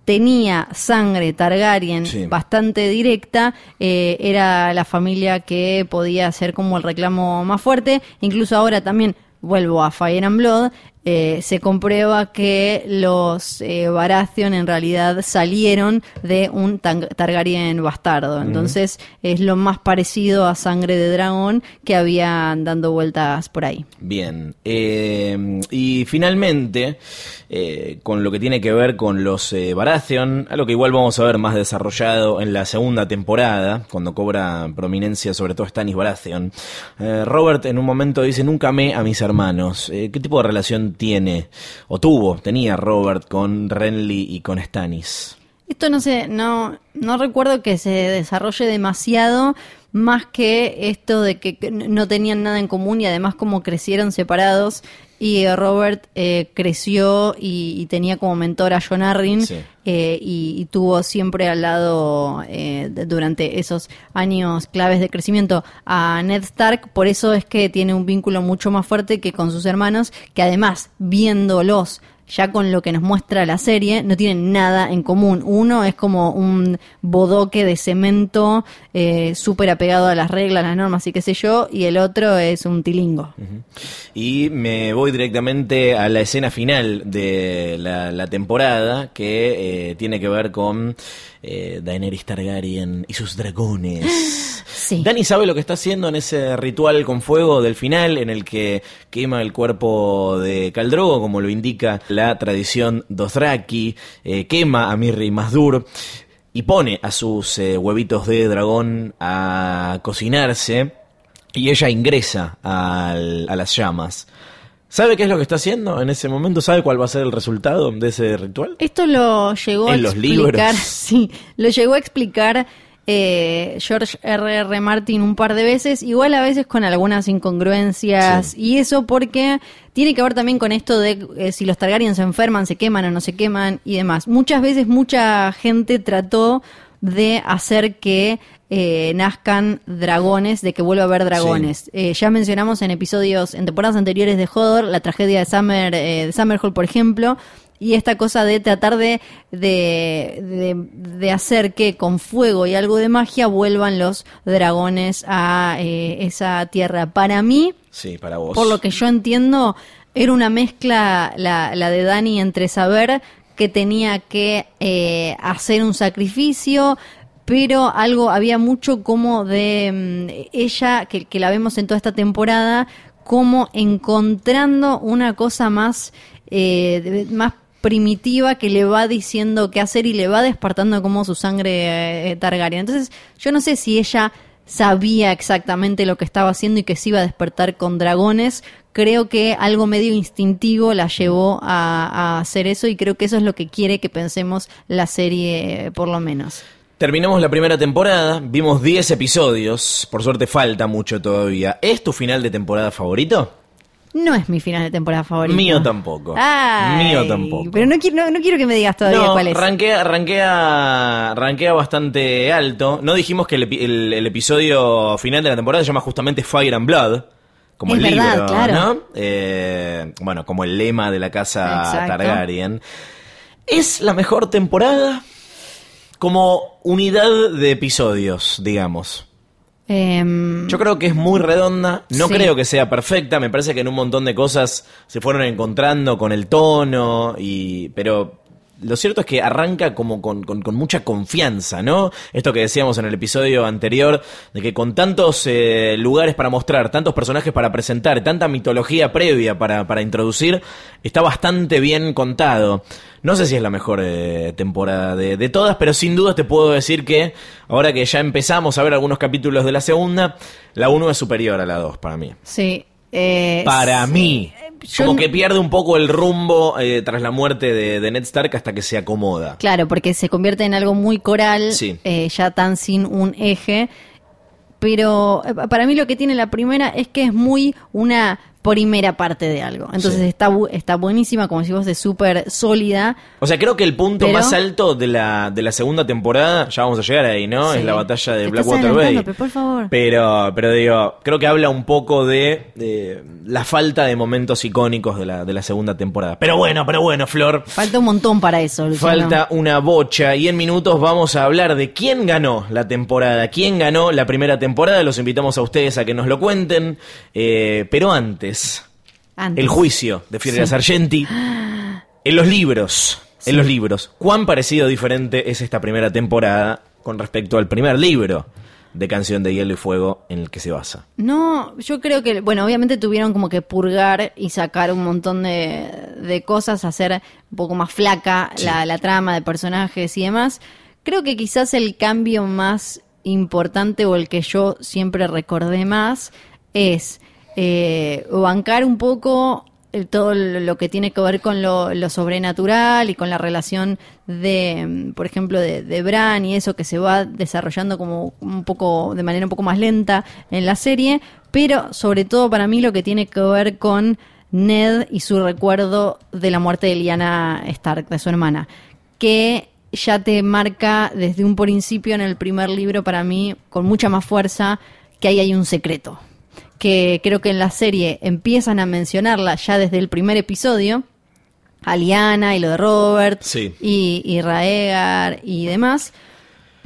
Speaker 3: tenía sangre Targaryen
Speaker 2: Sí.
Speaker 3: bastante directa, eh, era la familia que podía hacer como el reclamo más fuerte. Incluso ahora también vuelvo a Fire and Blood. Eh, se comprueba que los eh, Baratheon en realidad salieron de un Targaryen bastardo. Entonces es lo más parecido a sangre de dragón que habían dando vueltas por ahí.
Speaker 2: Bien, eh, y finalmente, eh, con lo que tiene que ver con los eh, Baratheon, algo que igual vamos a ver más desarrollado en la segunda temporada, cuando cobra prominencia sobre todo Stannis Baratheon, Robert en un momento dice, nunca amé a mis hermanos. ¿Qué tipo de relación tiene, o tuvo, tenía Robert con Renly y con Stannis?
Speaker 3: Esto no sé, no, no recuerdo que se desarrolle demasiado más que esto de que no tenían nada en común y además como crecieron separados y eh, Robert eh, creció y, y tenía como mentor a John Arryn
Speaker 2: Sí.
Speaker 3: eh, y, y tuvo siempre al lado eh, de- durante esos años claves de crecimiento a Ned Stark, por eso es que tiene un vínculo mucho más fuerte que con sus hermanos, que además viéndolos ya con lo que nos muestra la serie, no tienen nada en común. Uno es como un bodoque de cemento eh, súper apegado a las reglas, las normas y qué sé yo, y el otro es un tilingo.
Speaker 2: Y me voy directamente a la escena final de la, temporada que eh, tiene que ver con eh, Daenerys Targaryen y sus dragones.
Speaker 3: Sí.
Speaker 2: Dani sabe lo que está haciendo en ese ritual con fuego del final en el que quema el cuerpo de Caldrogo, como lo indica la tradición Dothraki, eh, quema a Mirri Mazdur y pone a sus eh, huevitos de dragón a cocinarse y ella ingresa al- a las llamas. ¿Sabe qué es lo que está haciendo en ese momento? ¿Sabe cuál va a ser el resultado de ese ritual?
Speaker 3: Esto lo llegó a
Speaker 2: En
Speaker 3: explicar,
Speaker 2: libros.
Speaker 3: sí, lo llegó a explicar eh, George R. R. Martin un par de veces, igual a veces con algunas incongruencias y eso porque tiene que ver también con esto de eh, si los Targaryen se enferman, se queman o no se queman y demás. Muchas veces mucha gente trató de hacer que eh, nazcan dragones, de que vuelva a haber dragones. Eh, ya mencionamos en episodios, en temporadas anteriores de Hodor, la tragedia de Summer, eh, de Summerhall, por ejemplo, y esta cosa de tratar de, de, de, de hacer que con fuego y algo de magia vuelvan los dragones a eh, esa tierra. Para mí,
Speaker 2: Sí, para vos.
Speaker 3: por lo que yo entiendo, era una mezcla la, la de Dani entre saber que tenía que eh, hacer un sacrificio, pero algo, había mucho como de mm, ella, que, la vemos en toda esta temporada, como encontrando una cosa más, eh, más primitiva que le va diciendo qué hacer y le va despertando como su sangre eh, Targaryen. Entonces, yo no sé si ella sabía exactamente lo que estaba haciendo y que se iba a despertar con dragones. Creo que algo medio instintivo la llevó a, a hacer eso y creo que eso es lo que quiere que pensemos la serie, por lo menos.
Speaker 2: Terminamos la primera temporada, vimos 10 episodios, por suerte falta mucho todavía. ¿Es tu final de temporada favorito?
Speaker 3: No es mi final de temporada favorito.
Speaker 2: Mío tampoco.
Speaker 3: Ay,
Speaker 2: Mío tampoco.
Speaker 3: Pero no, quiero- no, no quiero que me digas todavía
Speaker 2: no,
Speaker 3: cuál es.
Speaker 2: Rankea, rankea, rankea bastante alto. No dijimos que el, epi- el- el episodio final de la temporada se llama justamente Fire and Blood. Como
Speaker 3: Es
Speaker 2: el
Speaker 3: verdad,
Speaker 2: libro,
Speaker 3: claro.
Speaker 2: ¿no? Eh, bueno, como el lema de la casa
Speaker 3: Exacto.
Speaker 2: Targaryen. ¿Es la mejor temporada? Como unidad de episodios, digamos.
Speaker 3: Em,
Speaker 2: Yo creo que es muy redonda, no
Speaker 3: Sí.
Speaker 2: creo que sea perfecta, me parece que en un montón de cosas se fueron encontrando con el tono, y pero lo cierto es que arranca como con, con- con mucha confianza, ¿no? Esto que decíamos en el episodio anterior, de que con tantos eh, lugares para mostrar, tantos personajes para presentar, tanta mitología previa para, para introducir, está bastante bien contado. No sé si es la mejor eh, temporada de, de todas, pero sin dudas te puedo decir que ahora que ya empezamos a ver algunos capítulos de la segunda, la 1 es superior a la 2 para mí.
Speaker 3: Sí. eh,
Speaker 2: Para
Speaker 3: sí.
Speaker 2: mí. Como que pierde un poco el rumbo eh, tras la muerte de, de Ned Stark hasta que se acomoda.
Speaker 3: Claro, porque se convierte en algo muy coral,
Speaker 2: Sí.
Speaker 3: eh, ya tan sin un eje. Pero eh, para mí lo que tiene la primera es que es muy una primera parte de algo. Entonces
Speaker 2: Sí.
Speaker 3: está, está buenísima, como si vos de súper sólida.
Speaker 2: O sea, creo que el punto
Speaker 3: Pero-
Speaker 2: más alto de la, de la segunda temporada, ya vamos a llegar ahí, ¿no?
Speaker 3: Sí.
Speaker 2: Es la batalla de
Speaker 3: Te
Speaker 2: Blackwater Bay.
Speaker 3: pero por favor.
Speaker 2: Pero, pero digo, creo que habla un poco de, de la falta de momentos icónicos de la, de la segunda temporada. Pero bueno, pero bueno, Flor.
Speaker 3: Falta un montón para eso, Luciano.
Speaker 2: Falta una bocha y en minutos vamos a hablar de quién ganó la temporada, quién ganó la primera temporada. Los invitamos a ustedes a que nos lo cuenten. Eh, pero antes,
Speaker 3: Antes.
Speaker 2: el juicio de Fiorella
Speaker 3: Sí.
Speaker 2: Sargenti. En los libros, en los libros, ¿cuán parecido o diferente es esta primera temporada con respecto al primer libro de Canción de Hielo y Fuego en el que se basa?
Speaker 3: No, yo creo que, bueno, obviamente tuvieron como que purgar y sacar un montón de, de cosas, hacer un poco más flaca la, la trama de personajes y demás. Creo que quizás el cambio más importante o el que yo siempre recordé más es eh, bancar un poco el- todo lo que tiene que ver con lo, lo sobrenatural y con la relación de, mm, por ejemplo, de, de Bran y eso que se va desarrollando como un poco, de manera un poco más lenta en la serie, pero sobre todo para mí lo que tiene que ver con Ned y su recuerdo de la muerte de Lyanna Stark, de su hermana, que ya te marca desde un principio en el primer libro para mí con mucha más fuerza que ahí hay un secreto que creo que en la serie empiezan a mencionarla ya desde el primer episodio, a Liana y lo de Robert
Speaker 2: Sí.
Speaker 3: y, y Raegar y demás,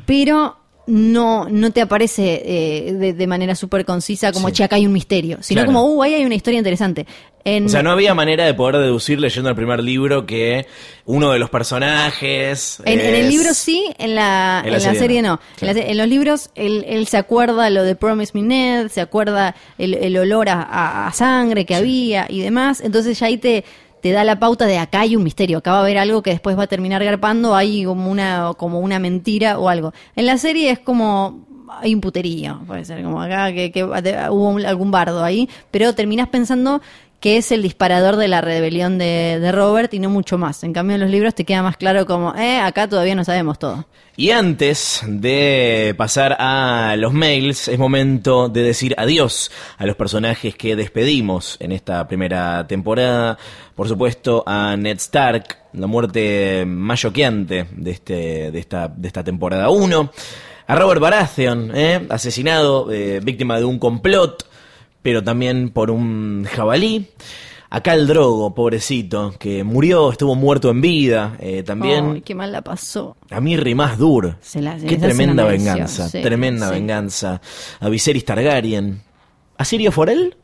Speaker 3: pero no, no te aparece eh, de, de manera súper concisa como,
Speaker 2: Sí.
Speaker 3: che, acá hay un misterio, sino
Speaker 2: Claro.
Speaker 3: como, uh, ahí hay una historia interesante. En,
Speaker 2: O sea, no había manera de poder deducir leyendo el primer libro que uno de los personajes.
Speaker 3: En, en el libro sí, en la,
Speaker 2: En
Speaker 3: en
Speaker 2: la
Speaker 3: la
Speaker 2: serie no.
Speaker 3: En, la en los libros él, él se acuerda lo de Promise Me Ned, se acuerda el, el olor a, a- a sangre que había y demás. Entonces ya ahí te, te da la pauta de acá hay un misterio, acá va a haber algo que después va a terminar garpando, hay como una, como una mentira o algo. En la serie es como hay un puterío, puede ser como acá que, que hubo algún bardo ahí, pero terminás pensando que es el disparador de la rebelión de, de Robert y no mucho más. En cambio, en los libros te queda más claro como, eh, acá todavía no sabemos todo.
Speaker 2: Y antes de pasar a los mails, es momento de decir adiós a los personajes que despedimos en esta primera temporada. Por supuesto, a Ned Stark, la muerte más choqueante de, este, de, esta, de esta temporada 1. A Robert Baratheon, ¿eh? asesinado, eh, víctima de un complot, pero también por un jabalí. Acá el Drogo, pobrecito, que murió, estuvo muerto en vida, eh, también.
Speaker 3: Ay, qué mal la pasó.
Speaker 2: A Mirri más Dur.
Speaker 3: Se la-
Speaker 2: Qué tremenda venganza.
Speaker 3: sí,
Speaker 2: tremenda
Speaker 3: sí.
Speaker 2: venganza. A Viserys Targaryen. ¿A Sirio Forel?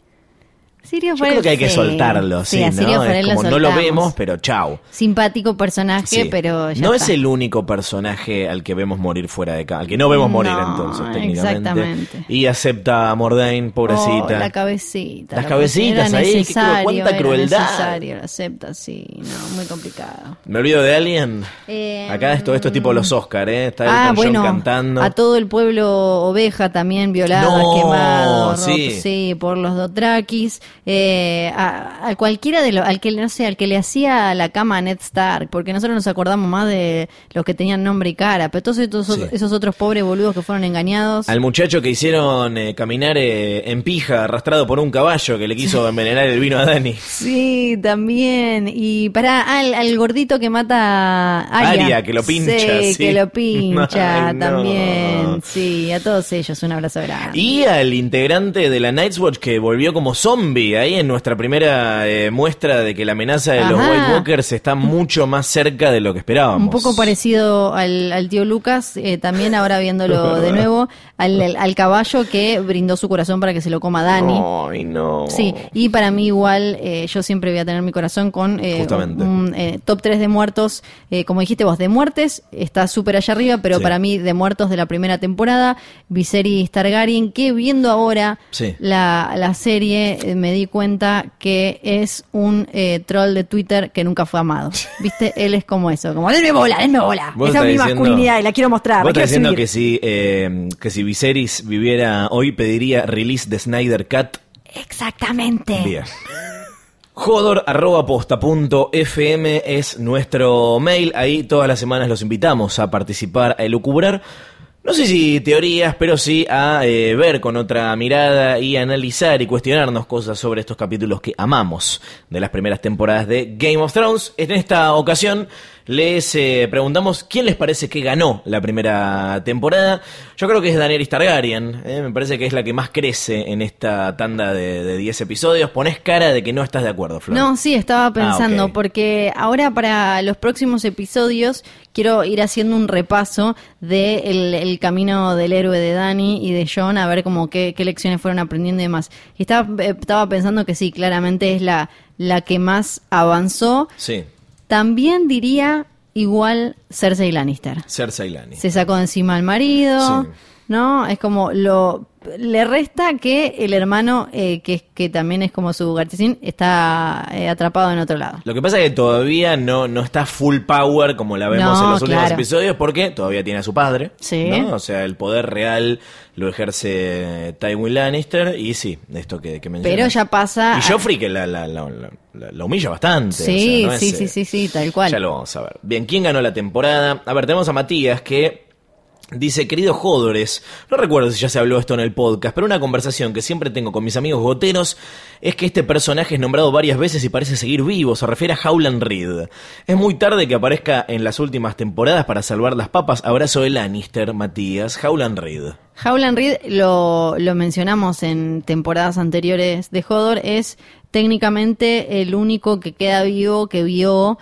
Speaker 3: Sirio
Speaker 2: Yo creo que hay que
Speaker 3: sí.
Speaker 2: soltarlo, sí,
Speaker 3: a Sirio
Speaker 2: ¿no? Es
Speaker 3: lo
Speaker 2: como no lo vemos, pero chau.
Speaker 3: Simpático personaje,
Speaker 2: Sí.
Speaker 3: pero ya
Speaker 2: no
Speaker 3: está.
Speaker 2: es el único personaje al que vemos morir fuera de casa, al que no vemos morir
Speaker 3: No,
Speaker 2: entonces, técnicamente.
Speaker 3: exactamente.
Speaker 2: Y acepta a Mordain, pobrecita.
Speaker 3: Oh, la cabecita.
Speaker 2: Las
Speaker 3: la
Speaker 2: cabecitas ahí, cru- cuánta crueldad.
Speaker 3: necesario, lo acepta, sí, no, muy complicado.
Speaker 2: ¿Me olvido de alguien?
Speaker 3: Eh,
Speaker 2: Acá esto, esto es tipo los Oscar, ¿eh? Está
Speaker 3: Ah,
Speaker 2: Elton John
Speaker 3: bueno,
Speaker 2: cantando.
Speaker 3: a todo el pueblo oveja también violado,
Speaker 2: No,
Speaker 3: quemado,
Speaker 2: sí.
Speaker 3: sí, por los Dothrakis, eh, a, a cualquiera de los, al que no sé, al que le hacía la cama a Ned Stark, porque nosotros nos acordamos más de los que tenían nombre y cara, pero todos esos,
Speaker 2: Sí.
Speaker 3: esos otros pobres boludos que fueron engañados.
Speaker 2: Al muchacho que hicieron eh, caminar eh, en pija, arrastrado por un caballo que le quiso envenenar el vino a Dani.
Speaker 3: Sí, también. Y para al, al gordito que mata a Arya.
Speaker 2: Arya, que lo pincha, sí.
Speaker 3: que lo pincha
Speaker 2: Ay, no.
Speaker 3: también. Sí, a todos ellos un abrazo grande.
Speaker 2: Y al integrante de la Night's Watch que volvió como zombie Ahí en nuestra primera eh, muestra de que la amenaza de los. White Walkers está mucho más cerca de lo que esperábamos.
Speaker 3: Un poco parecido al, al tío Lucas, eh, también ahora viéndolo de nuevo, al, al- al caballo que brindó su corazón para que se lo coma Dani.
Speaker 2: Ay, no.
Speaker 3: Sí, y para mí igual eh, yo siempre voy a tener mi corazón con
Speaker 2: Justamente.
Speaker 3: un top 3 de muertos, como dijiste vos, de muertes, está súper allá arriba, pero
Speaker 2: Sí.
Speaker 3: para mí de muertos de la primera temporada, Viserys Targaryen, que viendo ahora
Speaker 2: Sí.
Speaker 3: la, la serie me di cuenta que es un eh, troll de Twitter que nunca fue amado. ¿Viste? Él es como eso, como denme bola, denme bola. Esa es mi
Speaker 2: diciendo-
Speaker 3: masculinidad y la quiero mostrar.
Speaker 2: Vos
Speaker 3: la
Speaker 2: estás
Speaker 3: quiero
Speaker 2: diciendo que si, eh, que si Viserys viviera hoy pediría release de Snyder Cut.
Speaker 3: Exactamente.
Speaker 2: Bien. Jodor arroba posta punto FM es nuestro mail. Ahí todas las semanas los invitamos a participar, a elucubrar. No sé si teorías, pero sí a eh, ver con otra mirada y analizar y cuestionarnos cosas sobre estos capítulos que amamos de las primeras temporadas de Game of Thrones. En esta ocasión les eh, preguntamos quién les parece que ganó la primera temporada. Yo creo que es Daenerys Targaryen. eh, me parece que es la que más crece en esta tanda de, de 10 episodios. Pones cara de que no estás de acuerdo, Flor.
Speaker 3: No, sí, estaba pensando,
Speaker 2: Ah, ok.
Speaker 3: porque ahora para los próximos episodios quiero ir haciendo un repaso de el, el camino del héroe de Dani y de John, a ver como qué, qué lecciones fueron aprendiendo y demás. Y estaba, eh, estaba pensando que sí, claramente es la, la que más avanzó.
Speaker 2: Sí,
Speaker 3: También diría igual Cersei Lannister.
Speaker 2: Cersei Lannister.
Speaker 3: Se sacó de encima al marido,
Speaker 2: Sí.
Speaker 3: ¿No? Es como lo... Le resta que el hermano, eh, que, que también es como su garticín, está eh, atrapado en otro lado.
Speaker 2: Lo que pasa es que todavía no, no está full power como la vemos
Speaker 3: No,
Speaker 2: en los últimos
Speaker 3: claro.
Speaker 2: episodios porque todavía tiene a su padre.
Speaker 3: Sí.
Speaker 2: ¿no? O sea, el poder real lo ejerce Tywin Lannister y sí, esto que, que mencionas.
Speaker 3: Pero ya pasa...
Speaker 2: Y Joffrey que la, la, la, la- la humilla bastante. o
Speaker 3: Sí,
Speaker 2: sea, no es,
Speaker 3: sí,
Speaker 2: eh,
Speaker 3: sí, sí, sí, tal cual.
Speaker 2: Ya lo vamos a ver. Bien, ¿quién ganó la temporada? A ver, tenemos a Matías que dice, queridos Jodores, no recuerdo si ya se habló esto en el podcast, pero una conversación que siempre tengo con mis amigos goteros es que este personaje es nombrado varias veces y parece seguir vivo, se refiere a Howland Reed. Es muy tarde que aparezca en las últimas temporadas para salvar las papas. Abrazo de Lannister, Matías. Howland Reed.
Speaker 3: Howland Reed, lo, lo mencionamos en temporadas anteriores de Hodor, es técnicamente el único que queda vivo que vio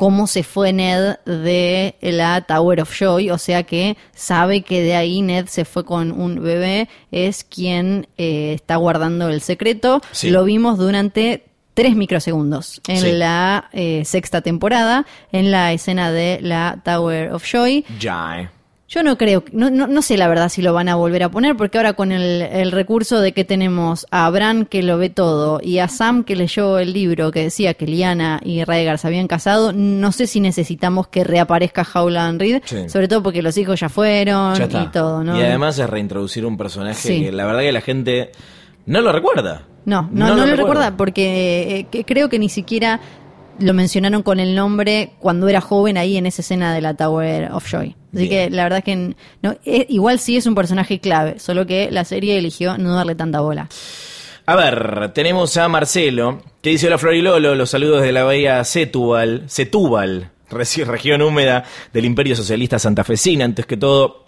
Speaker 3: cómo se fue Ned de la Tower of Joy, o sea que sabe que de ahí Ned se fue con un bebé, es quien eh, está guardando el secreto.
Speaker 2: Sí.
Speaker 3: Lo vimos durante tres microsegundos en
Speaker 2: Sí.
Speaker 3: la eh, sexta temporada, en la escena de la Tower of Joy.
Speaker 2: Ya, eh.
Speaker 3: Yo no creo, no, no, no sé la verdad si lo van a volver a poner, porque ahora con el, el recurso de que tenemos a Bran que lo ve todo y a Sam que leyó el libro que decía que Liana y Rhaegar se habían casado, no sé si necesitamos que reaparezca Howland Reed,
Speaker 2: Sí.
Speaker 3: sobre todo porque los hijos ya fueron
Speaker 2: Ya
Speaker 3: y todo, ¿no?
Speaker 2: Y además es reintroducir un personaje
Speaker 3: Sí.
Speaker 2: que la verdad que la gente no lo recuerda.
Speaker 3: No, no, no, lo recuerda porque eh, que creo que ni siquiera lo mencionaron con el nombre cuando era joven ahí en esa escena de la Tower of Joy. Así
Speaker 2: Bien.
Speaker 3: que la verdad es que no, eh, igual sí es un personaje clave, solo que la serie eligió no darle tanta bola.
Speaker 2: A ver, tenemos a Marcelo, que dice hola Florilolo, los saludos de la bahía Setúbal, Setúbal, región húmeda del Imperio Socialista Santafesina, antes que todo...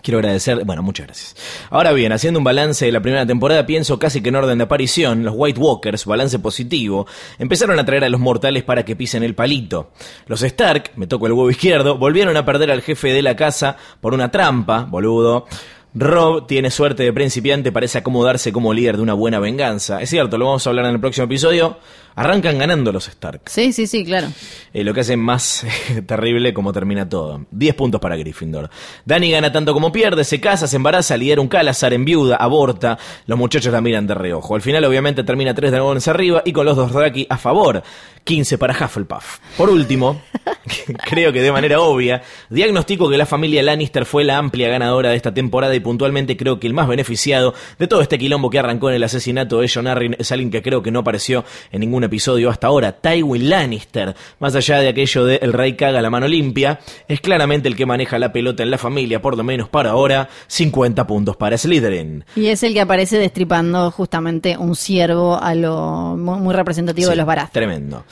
Speaker 2: Quiero agradecer, bueno, muchas gracias. Ahora bien, haciendo un balance de la primera temporada, pienso casi que en orden de aparición, los White Walkers, balance positivo, empezaron a traer a los mortales para que pisen el palito. Los Stark, me toco el huevo izquierdo, volvieron a perder al jefe de la casa por una trampa, boludo. Rob tiene suerte de principiante, parece acomodarse como líder de una buena venganza. Es cierto, lo vamos a hablar en el próximo episodio. Arrancan ganando los Stark.
Speaker 3: Sí, sí, sí, claro.
Speaker 2: Eh, lo que hace más terrible como termina todo. 10 puntos para Gryffindor. Dani gana tanto como pierde, se casa, se embaraza, lidera un Calazar en viuda, aborta. Los muchachos la miran de reojo. Al final, obviamente, termina 3 dragones arriba y con los dos Raki a favor. 15 para Hufflepuff. Por último, creo que de manera obvia, diagnostico que la familia Lannister fue la amplia ganadora de esta temporada y puntualmente creo que el más beneficiado de todo este quilombo que arrancó en el asesinato de John Arryn es alguien que creo que no apareció en ningún episodio hasta ahora, Tywin Lannister. Más allá de aquello de el rey caga la mano limpia, es claramente el que maneja la pelota en la familia, por lo menos para ahora, 50 puntos para Slytherin.
Speaker 3: Y es el que aparece destripando justamente un ciervo a lo muy, representativo de los Baratheon.
Speaker 2: Tremendo.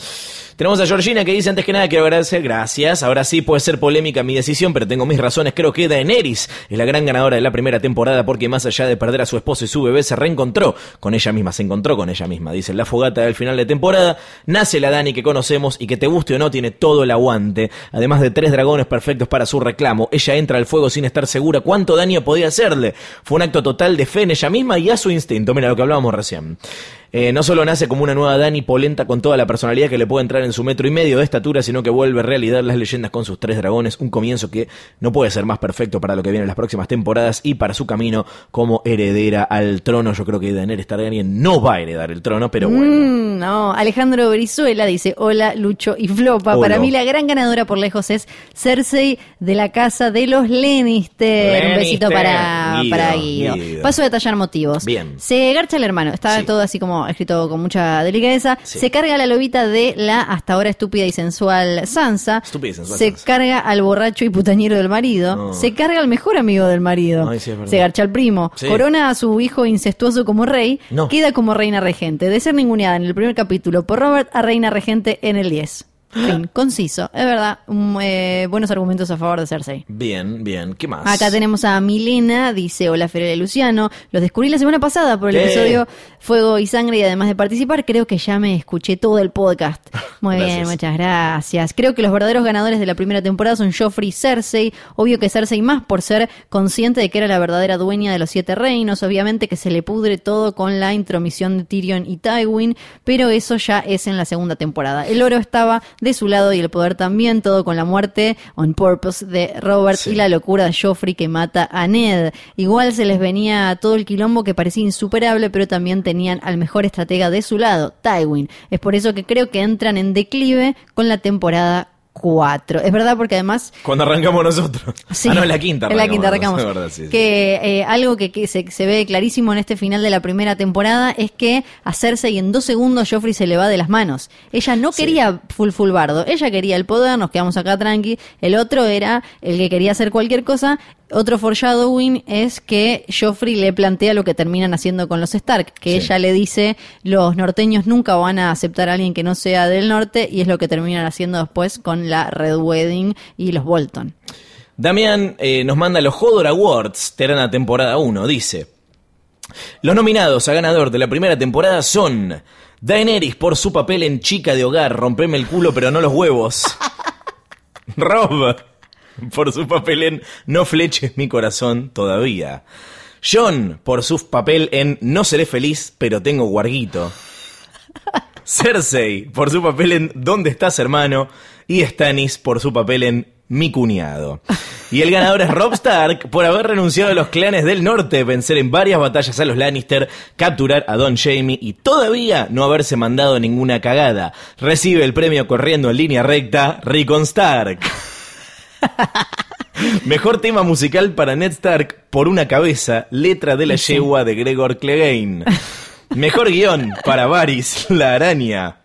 Speaker 2: Tenemos a Georgina que dice antes que nada quiero agradecer, gracias. Ahora sí puede ser polémica mi decisión, pero tengo mis razones. Creo que Daenerys es la gran ganadora de la primera temporada porque más allá de perder a su esposo y su bebé se reencontró con ella misma, se encontró con ella misma. Dice, la fogata del final de temporada nace la Dani que conocemos y que te guste o no tiene todo el aguante. Además de tres dragones perfectos para su reclamo, ella entra al fuego sin estar segura cuánto daño podía hacerle. Fue un acto total de fe en ella misma y a su instinto. Mira lo que hablábamos recién. Eh, no solo nace como una nueva Dani polenta con toda la personalidad que le puede entrar en su metro y medio de estatura, sino que vuelve realidad las leyendas con sus tres dragones, un comienzo que no puede ser más perfecto para lo que viene en las próximas temporadas y para su camino como heredera al trono. Yo creo que Daenerys Targaryen no va a heredar el trono, pero bueno.
Speaker 3: Mm, no, Alejandro Brizuela dice, hola Lucho y Flopa. Para mí la gran ganadora por lejos es Cersei de la casa de los Lannister. Un besito para
Speaker 2: Guido,
Speaker 3: para Guido.
Speaker 2: Guido.
Speaker 3: Paso a detallar motivos.
Speaker 2: Bien.
Speaker 3: Se garcha el hermano, está
Speaker 2: Sí.
Speaker 3: todo así como escrito con mucha delicadeza.
Speaker 2: Sí.
Speaker 3: Se carga la lobita de la hasta ahora estúpida y sensual Sansa.
Speaker 2: Estúpida y sensual
Speaker 3: Se
Speaker 2: Sansa.
Speaker 3: carga al borracho y putañero del marido.
Speaker 2: No.
Speaker 3: Se carga al mejor amigo del marido.
Speaker 2: Ay, sí,
Speaker 3: se garcha al primo.
Speaker 2: Sí.
Speaker 3: Corona a su hijo incestuoso como rey.
Speaker 2: No.
Speaker 3: Queda como reina regente. De ser ninguneada en el primer capítulo por Robert a reina regente en el 10. Fin, conciso. Es verdad, eh, buenos argumentos a favor de Cersei.
Speaker 2: Bien, bien. ¿Qué más?
Speaker 3: Acá tenemos a Milena, dice Hola Ferreira y Luciano. Los descubrí la semana pasada por el episodio Fuego y Sangre y además de participar, creo que ya me escuché todo el podcast. Muy bien, muchas gracias. Creo que los verdaderos ganadores de la primera temporada son Joffrey y Cersei. Obvio que Cersei más por ser consciente de que era la verdadera dueña de los siete reinos. Obviamente que se le pudre todo con la intromisión de Tyrion y Tywin, pero eso ya es en la segunda temporada. El oro estaba de su lado y el poder también, todo con la muerte on purpose de Robert
Speaker 2: Sí.
Speaker 3: y la locura de Joffrey que mata a Ned. Igual se les venía todo el quilombo que parecía insuperable, pero también tenían al mejor estratega de su lado, Tywin. Es por eso que creo que entran en declive con la temporada 4. Es verdad porque además
Speaker 2: Cuando arrancamos nosotros.
Speaker 3: Sí,
Speaker 2: ah, no, en la quinta
Speaker 3: En la quinta
Speaker 2: arrancamos, verdad, sí, sí.
Speaker 3: que eh, algo que, que se, se ve clarísimo en este final de la primera temporada es que a Cersei en dos segundos Joffrey se le va de las manos. Ella no
Speaker 2: Sí.
Speaker 3: quería full full bardo, ella quería el poder, nos quedamos acá tranqui. El otro era el que quería hacer cualquier cosa. Otro foreshadowing es que Joffrey le plantea lo que terminan haciendo con los Stark, que
Speaker 2: Sí.
Speaker 3: ella le dice los norteños nunca van a aceptar a alguien que no sea del norte y es lo que terminan haciendo después con la Red Wedding y los Bolton.
Speaker 2: Damián eh, nos manda los Hodor Awards, Terana temporada 1, dice. Los nominados a ganador de la primera temporada son Daenerys por su papel en chica de hogar, rompeme el culo pero no los huevos. Rob por su papel en No fleches mi corazón todavía. John por su papel en No seré feliz pero tengo guarguito. Cersei por su papel en ¿Dónde estás, hermano? Y Stannis por su papel en Mi cuñado. Y el ganador es Rob Stark por haber renunciado a los clanes del norte, vencer en varias batallas a los Lannister, capturar a Don Jamie y todavía no haberse mandado ninguna cagada. Recibe el premio corriendo en línea recta Rickon Stark. Mejor tema musical para Ned Stark por una cabeza, letra de la yegua de Gregor Clegane. Mejor guion para Varys, la araña.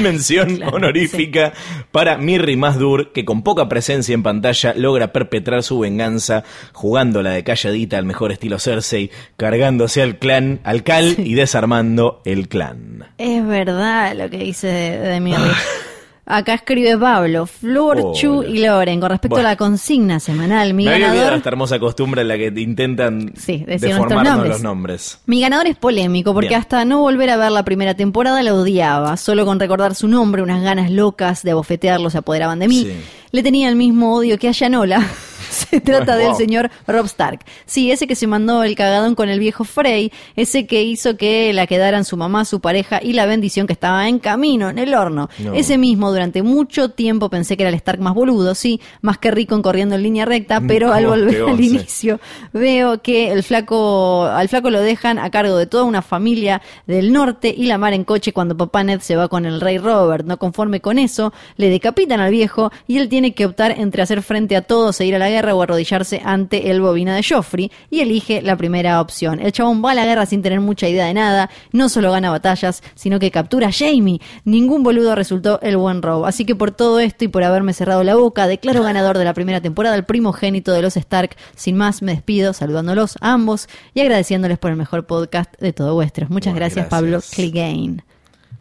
Speaker 2: Mención honorífica para Mirri Mazdur, que con poca presencia en pantalla logra perpetrar su venganza jugándola de calladita al mejor estilo Cersei, cargándose al clan, al cal y desarmando el clan.
Speaker 3: Es verdad lo que dice de, de Mirri. Acá escribe Pablo, Flor, Chu y Loren. Con respecto
Speaker 2: Bueno.
Speaker 3: a la consigna semanal, mi
Speaker 2: Me había olvidado
Speaker 3: ganador.
Speaker 2: esta hermosa costumbre en la que te intentan
Speaker 3: Sí,
Speaker 2: deformarnos
Speaker 3: nombres.
Speaker 2: los nombres.
Speaker 3: Mi ganador es polémico porque
Speaker 2: Bien.
Speaker 3: hasta no volver a ver la primera temporada la odiaba. Solo con recordar su nombre, unas ganas locas de abofetearlo se apoderaban de mí.
Speaker 2: Sí.
Speaker 3: Le tenía el mismo odio que a Yanola. Se trata
Speaker 2: Wow.
Speaker 3: del señor Rob Stark. Sí, ese que se mandó el cagadón con el viejo Frey, ese que hizo que la quedaran su mamá, su pareja y la bendición que estaba en camino, en el horno.
Speaker 2: No.
Speaker 3: Ese mismo durante mucho tiempo pensé que era el Stark más boludo, sí, más que rico en corriendo en línea recta, pero al
Speaker 2: ¿Cómo
Speaker 3: volver al inicio veo que el flaco, al flaco lo dejan a cargo de toda una familia del norte y la mar en coche cuando papá Ned se va con el rey Robert. No conforme con eso, le decapitan al viejo y él tiene que optar entre hacer frente a todos e ir a la guerra o arrodillarse ante el bobina de Joffrey y elige la primera opción. El chabón va a la guerra sin tener mucha idea de nada, no solo gana batallas, sino que captura a Jamie. Ningún boludo resultó el buen Rob. Así que por todo esto y por haberme cerrado la boca, declaro ganador de la primera temporada, el primogénito de los Stark. Sin más, me despido saludándolos a ambos y agradeciéndoles por el mejor podcast de todo vuestros. Muchas
Speaker 2: Bueno,
Speaker 3: gracias,
Speaker 2: gracias.
Speaker 3: Pablo Clegane.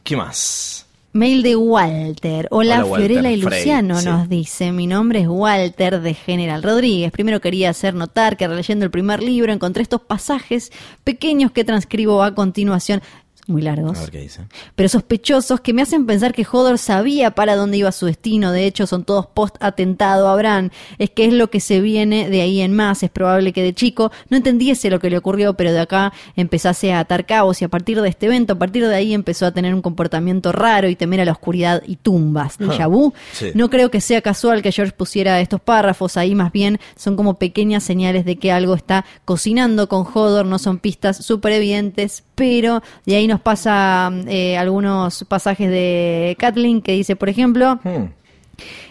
Speaker 2: ¿Qué más?
Speaker 3: Mail de Walter. Hola,
Speaker 2: Hola, Walter.
Speaker 3: Fiorella y
Speaker 2: Frey,
Speaker 3: Luciano
Speaker 2: sí.
Speaker 3: nos dice. Mi nombre es Walter de General Rodríguez. Primero quería hacer notar que releyendo el primer libro encontré estos pasajes pequeños que transcribo a continuación. Muy largos
Speaker 2: A ver qué dice.
Speaker 3: pero sospechosos que me hacen pensar que Hodor sabía para dónde iba su destino. De hecho, son todos post-atentado a Bran. Es que es lo que se viene de ahí en más. Es probable que de chico no entendiese lo que le ocurrió, pero de acá empezase a atar cabos y a partir de este evento, a partir de ahí empezó a tener un comportamiento raro y temer a la oscuridad y tumbas. Déjà vu.
Speaker 2: Sí.
Speaker 3: No creo que sea casual que George pusiera estos párrafos ahí, más bien son como pequeñas señales de que algo está cocinando con Hodor, no son pistas súper evidentes, pero de ahí nos pasa eh, algunos pasajes de Kathleen que dice, por ejemplo,
Speaker 2: Hmm.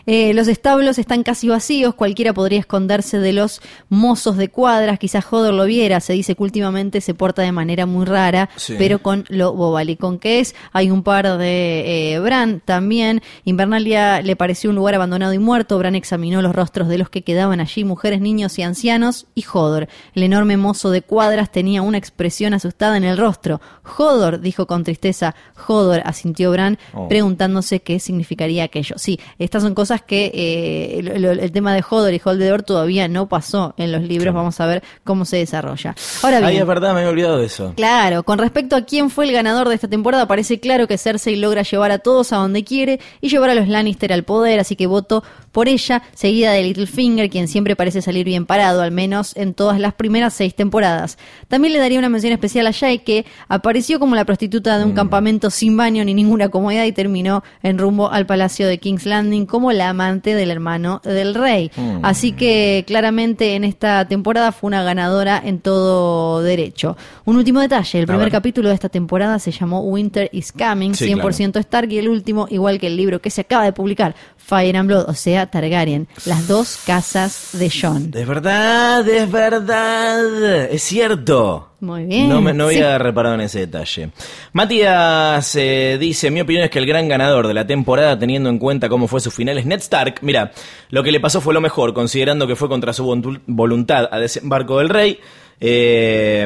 Speaker 3: Eh, los establos están casi vacíos, cualquiera podría esconderse de los mozos de cuadras, quizás Hodor lo viera, se dice que últimamente se porta de manera muy rara,
Speaker 2: Sí.
Speaker 3: pero con lo bobalicón que es. Hay un par de eh, Bran también. Invernalia le pareció un lugar abandonado y muerto. Bran examinó los rostros de los que quedaban allí, mujeres, niños y ancianos, y Hodor. El enorme mozo de cuadras tenía una expresión asustada en el rostro. Hodor, dijo con tristeza. Hodor, asintió Bran,
Speaker 2: Oh.
Speaker 3: preguntándose qué significaría aquello. Sí, estas son cosas que eh, el tema de Hodor y Holdedor todavía no pasó en los libros. Vamos a ver cómo se desarrolla. Ahora bien,
Speaker 2: Ay, es verdad, me había olvidado de eso.
Speaker 3: Claro, con respecto a quién fue el ganador de esta temporada, parece claro que Cersei logra llevar a todos a donde quiere y llevar a los Lannister al poder, así que voto por ella, seguida de Littlefinger, quien siempre parece salir bien parado, al menos en todas las primeras seis temporadas. También le daría una mención especial a Jay, que apareció como la prostituta de un campamento sin baño ni ninguna comodidad y terminó en rumbo al palacio de King's Landing como la amante del hermano del rey. Así que claramente en esta temporada fue una ganadora en todo derecho. Un último detalle, el primer capítulo de esta temporada se llamó Winter is Coming,
Speaker 2: Sí,
Speaker 3: 100% Stark, y el último, igual que el libro que se acaba de publicar, Fire and Blood, o sea, Targaryen, las dos casas de Jon.
Speaker 2: Es verdad, es verdad. Es cierto.
Speaker 3: Muy bien.
Speaker 2: No, me, no
Speaker 3: Sí.
Speaker 2: había reparado en ese detalle. Matías eh, dice, mi opinión es que el gran ganador de la temporada, teniendo en cuenta cómo fue su final, es Ned Stark. Mira, lo que le pasó fue lo mejor, considerando que fue contra su voluntad a desembarco del rey. Eh,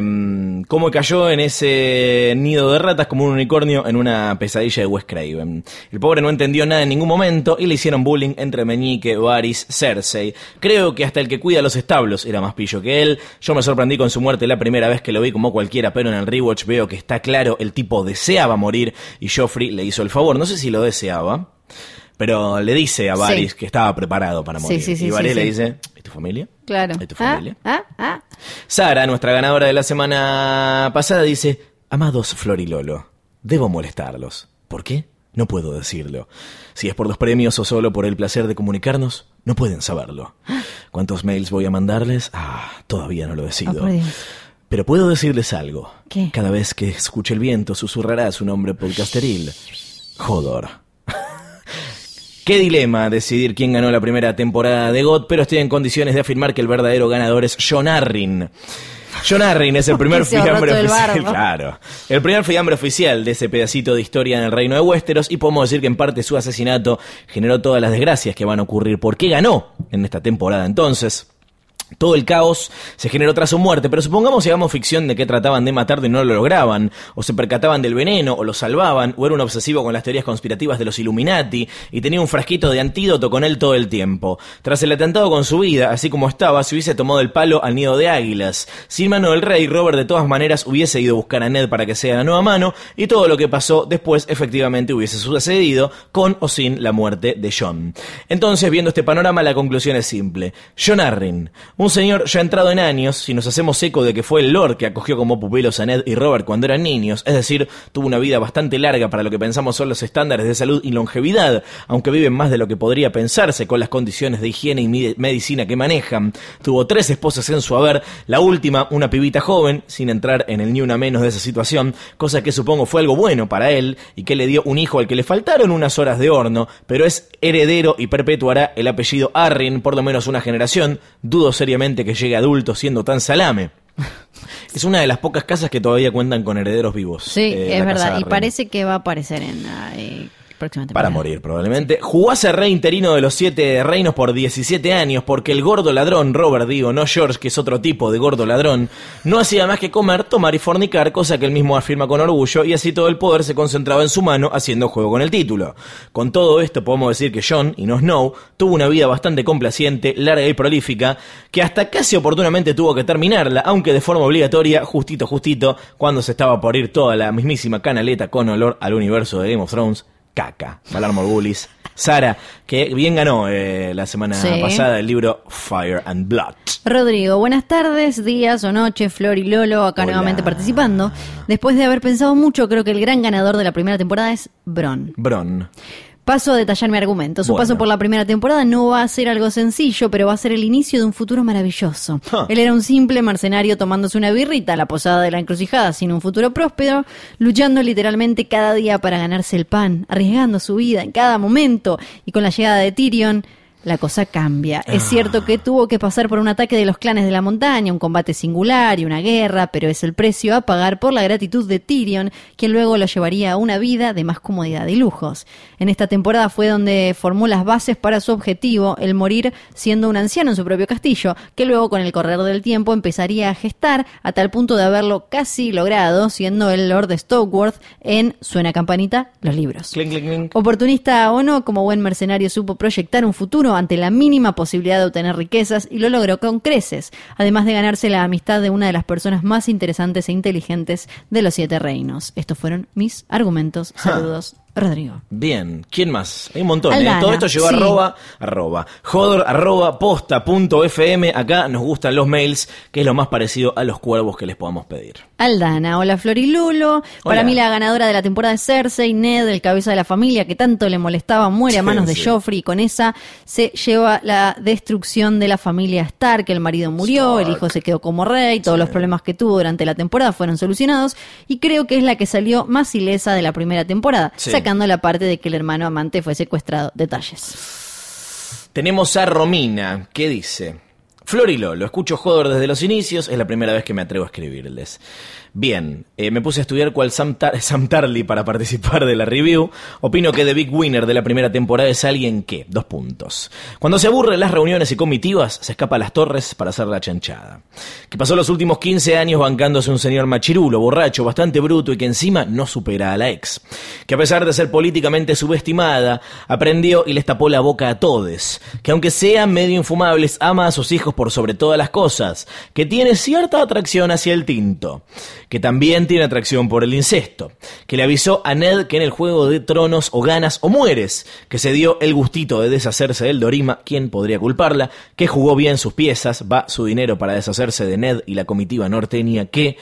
Speaker 2: cómo cayó en ese nido de ratas como un unicornio en una pesadilla de Wes Craven. El pobre no entendió nada en ningún momento y le hicieron bullying entre Meñique, Varys, Cersei. Creo que hasta el que cuida los establos era más pillo que él. Yo me sorprendí con su muerte la primera vez que lo vi como cualquiera, pero en el rewatch veo que está claro, el tipo deseaba morir y Joffrey le hizo el favor. No sé si lo deseaba, pero le dice a
Speaker 3: Sí.
Speaker 2: Varys que estaba preparado para morir.
Speaker 3: sí, sí,
Speaker 2: y Varys le dice, ¿y tu familia?
Speaker 3: Claro.
Speaker 2: ¿Y tu
Speaker 3: Ah,
Speaker 2: familia?
Speaker 3: ah, ah.
Speaker 2: Sara, nuestra ganadora de la semana pasada, dice, amados Flor y Lolo, debo molestarlos. ¿Por qué? No puedo decirlo. Si es por los premios o solo por el placer de comunicarnos, no pueden saberlo. ¿Cuántos mails voy a mandarles? Ah, todavía no lo
Speaker 3: Oh,
Speaker 2: decido.
Speaker 3: Dios.
Speaker 2: Pero puedo decirles algo.
Speaker 3: ¿Qué?
Speaker 2: Cada vez que escuche el viento, susurrará su nombre podcasteril. Jodor. Qué dilema decidir quién ganó la primera temporada de GOT, pero estoy en condiciones de afirmar que el verdadero ganador es John Arryn. John Arryn es el primer fiambre oficial. Claro. El primer fiambre oficial de ese pedacito de historia en el reino de Westeros y podemos decir que en parte su asesinato generó todas las desgracias que van a ocurrir. ¿Por qué ganó en esta temporada entonces? Todo el caos se generó tras su muerte, pero supongamos si hagamos ficción de que trataban de matarlo y no lo lograban, o se percataban del veneno, o lo salvaban, o era un obsesivo con las teorías conspirativas de los Illuminati, y tenía un frasquito de antídoto con él todo el tiempo. Tras el atentado con su vida, así como estaba, se hubiese tomado el palo al nido de águilas. Sin mano del rey, Robert de todas maneras hubiese ido a buscar a Ned para que sea la nueva mano, y todo lo que pasó después efectivamente hubiese sucedido, con o sin la muerte de John. Entonces, viendo este panorama, la conclusión es simple. John Arryn, un señor ya entrado en años, si nos hacemos eco de que fue el Lord que acogió como pupilos a Ned y Robert cuando eran niños, es decir, tuvo una vida bastante larga para lo que pensamos son los estándares de salud y longevidad, aunque viven más de lo que podría pensarse con las condiciones de higiene y medicina que manejan. Tuvo tres esposas en su haber, la última una pibita joven, sin entrar en el ni una menos de esa situación, cosa que supongo fue algo bueno para él y que le dio un hijo al que le faltaron unas horas de horno, pero es heredero y perpetuará el apellido Arryn por lo menos una generación, dudo seriamente que llegue adulto siendo tan salame. Es una de las pocas casas que todavía cuentan con herederos vivos.
Speaker 3: Sí,
Speaker 2: eh,
Speaker 3: es
Speaker 2: la
Speaker 3: verdad. Y parece que va a aparecer en, ah, eh, próxima
Speaker 2: Para morir, probablemente. Jugó a ser rey interino de los siete reinos por 17 años porque el gordo ladrón, Robert, digo, no George, que es otro tipo de gordo ladrón, no hacía más que comer, tomar y fornicar, cosa que él mismo afirma con orgullo, y así todo el poder se concentraba en su mano haciendo juego con el título. Con todo esto podemos decir que John, y no Snow, tuvo una vida bastante complaciente, larga y prolífica, que hasta casi oportunamente tuvo que terminarla, aunque de forma obligatoria, justito, justito, cuando se estaba por ir toda la mismísima canaleta con olor al universo de Game of Thrones, caca. Valar Morgulis. Sara, que bien ganó eh, la semana
Speaker 3: Sí.
Speaker 2: pasada el libro Fire and Blood.
Speaker 3: Rodrigo, buenas tardes, días o noches, Flor y Lolo, acá
Speaker 2: Hola.
Speaker 3: nuevamente participando. Después de haber pensado mucho, creo que el gran ganador de la primera temporada es Bron.
Speaker 2: Bron.
Speaker 3: Paso a detallar mi argumento. Su
Speaker 2: Bueno.
Speaker 3: paso por la primera temporada no va a ser algo sencillo, pero va a ser el inicio de un futuro maravilloso. Él era un simple mercenario tomándose una birrita a la posada de la encrucijada sin un futuro próspero, luchando literalmente cada día para ganarse el pan, arriesgando su vida en cada momento. Y con la llegada de Tyrion, la cosa cambia. Es
Speaker 2: Ah.
Speaker 3: cierto que tuvo que pasar por un ataque de los clanes de la montaña, un combate singular y una guerra, pero es el precio a pagar por la gratitud de Tyrion, quien luego lo llevaría a una vida de más comodidad y lujos. En esta temporada fue donde formó las bases para su objetivo, el morir siendo un anciano en su propio castillo, que luego con el correr del tiempo empezaría a gestar a tal punto de haberlo casi logrado, siendo el Lord de Stokeworth en Suena Campanita, los libros.
Speaker 2: Clink, clink, clink.
Speaker 3: Oportunista o no, como buen mercenario supo proyectar un futuro ante la mínima posibilidad de obtener riquezas y lo logró con creces, además de ganarse la amistad de una de las personas más interesantes e inteligentes de los siete reinos. Estos fueron mis argumentos. Saludos, Rodrigo.
Speaker 2: Bien, ¿quién más? Hay un montón, ¿eh? Todo esto llegó a
Speaker 3: sí.
Speaker 2: arroba, arroba, jodor, arroba, posta, punto fm. Acá nos gustan los mails, que es lo más parecido a los cuervos que les podamos pedir.
Speaker 3: Aldana, hola Flor y Lulo. Para mí la ganadora de la temporada es Cersei, Ned, el cabeza de la familia que tanto le molestaba, muere a
Speaker 2: Sí,
Speaker 3: manos de
Speaker 2: sí.
Speaker 3: Joffrey y con esa se lleva la destrucción de la familia Stark, el marido murió, el hijo se quedó como rey, todos los problemas que tuvo durante la temporada fueron solucionados y creo que es la que salió más ilesa de la primera temporada. La parte de que el hermano amante fue secuestrado. Detalles.
Speaker 2: Tenemos a Romina, que dice... Flor y Lolo, escucho Jodor desde los inicios, es la primera vez que me atrevo a escribirles. Bien, eh, me puse a estudiar cual Sam, Sam Tarly para participar de la review. Opino que The Big Winner de la primera temporada es alguien que, dos puntos. Cuando se aburre las reuniones y comitivas, se escapa a las torres para hacer la chanchada. Que pasó los últimos 15 años bancándose un señor machirulo, borracho, bastante bruto y que encima no supera a la ex. Que a pesar de ser políticamente subestimada, aprendió y les tapó la boca a todes. Que aunque sean medio infumables, ama a sus hijos por sobre todas las cosas. Que tiene cierta atracción hacia el tinto. Que también tiene atracción por el incesto. Que le avisó a Ned que en el juego de tronos o ganas o mueres. Que se dio el gustito de deshacerse del Dorima, ¿quién podría culparla? Que jugó bien sus piezas, va su dinero para deshacerse de Ned y la comitiva norteña que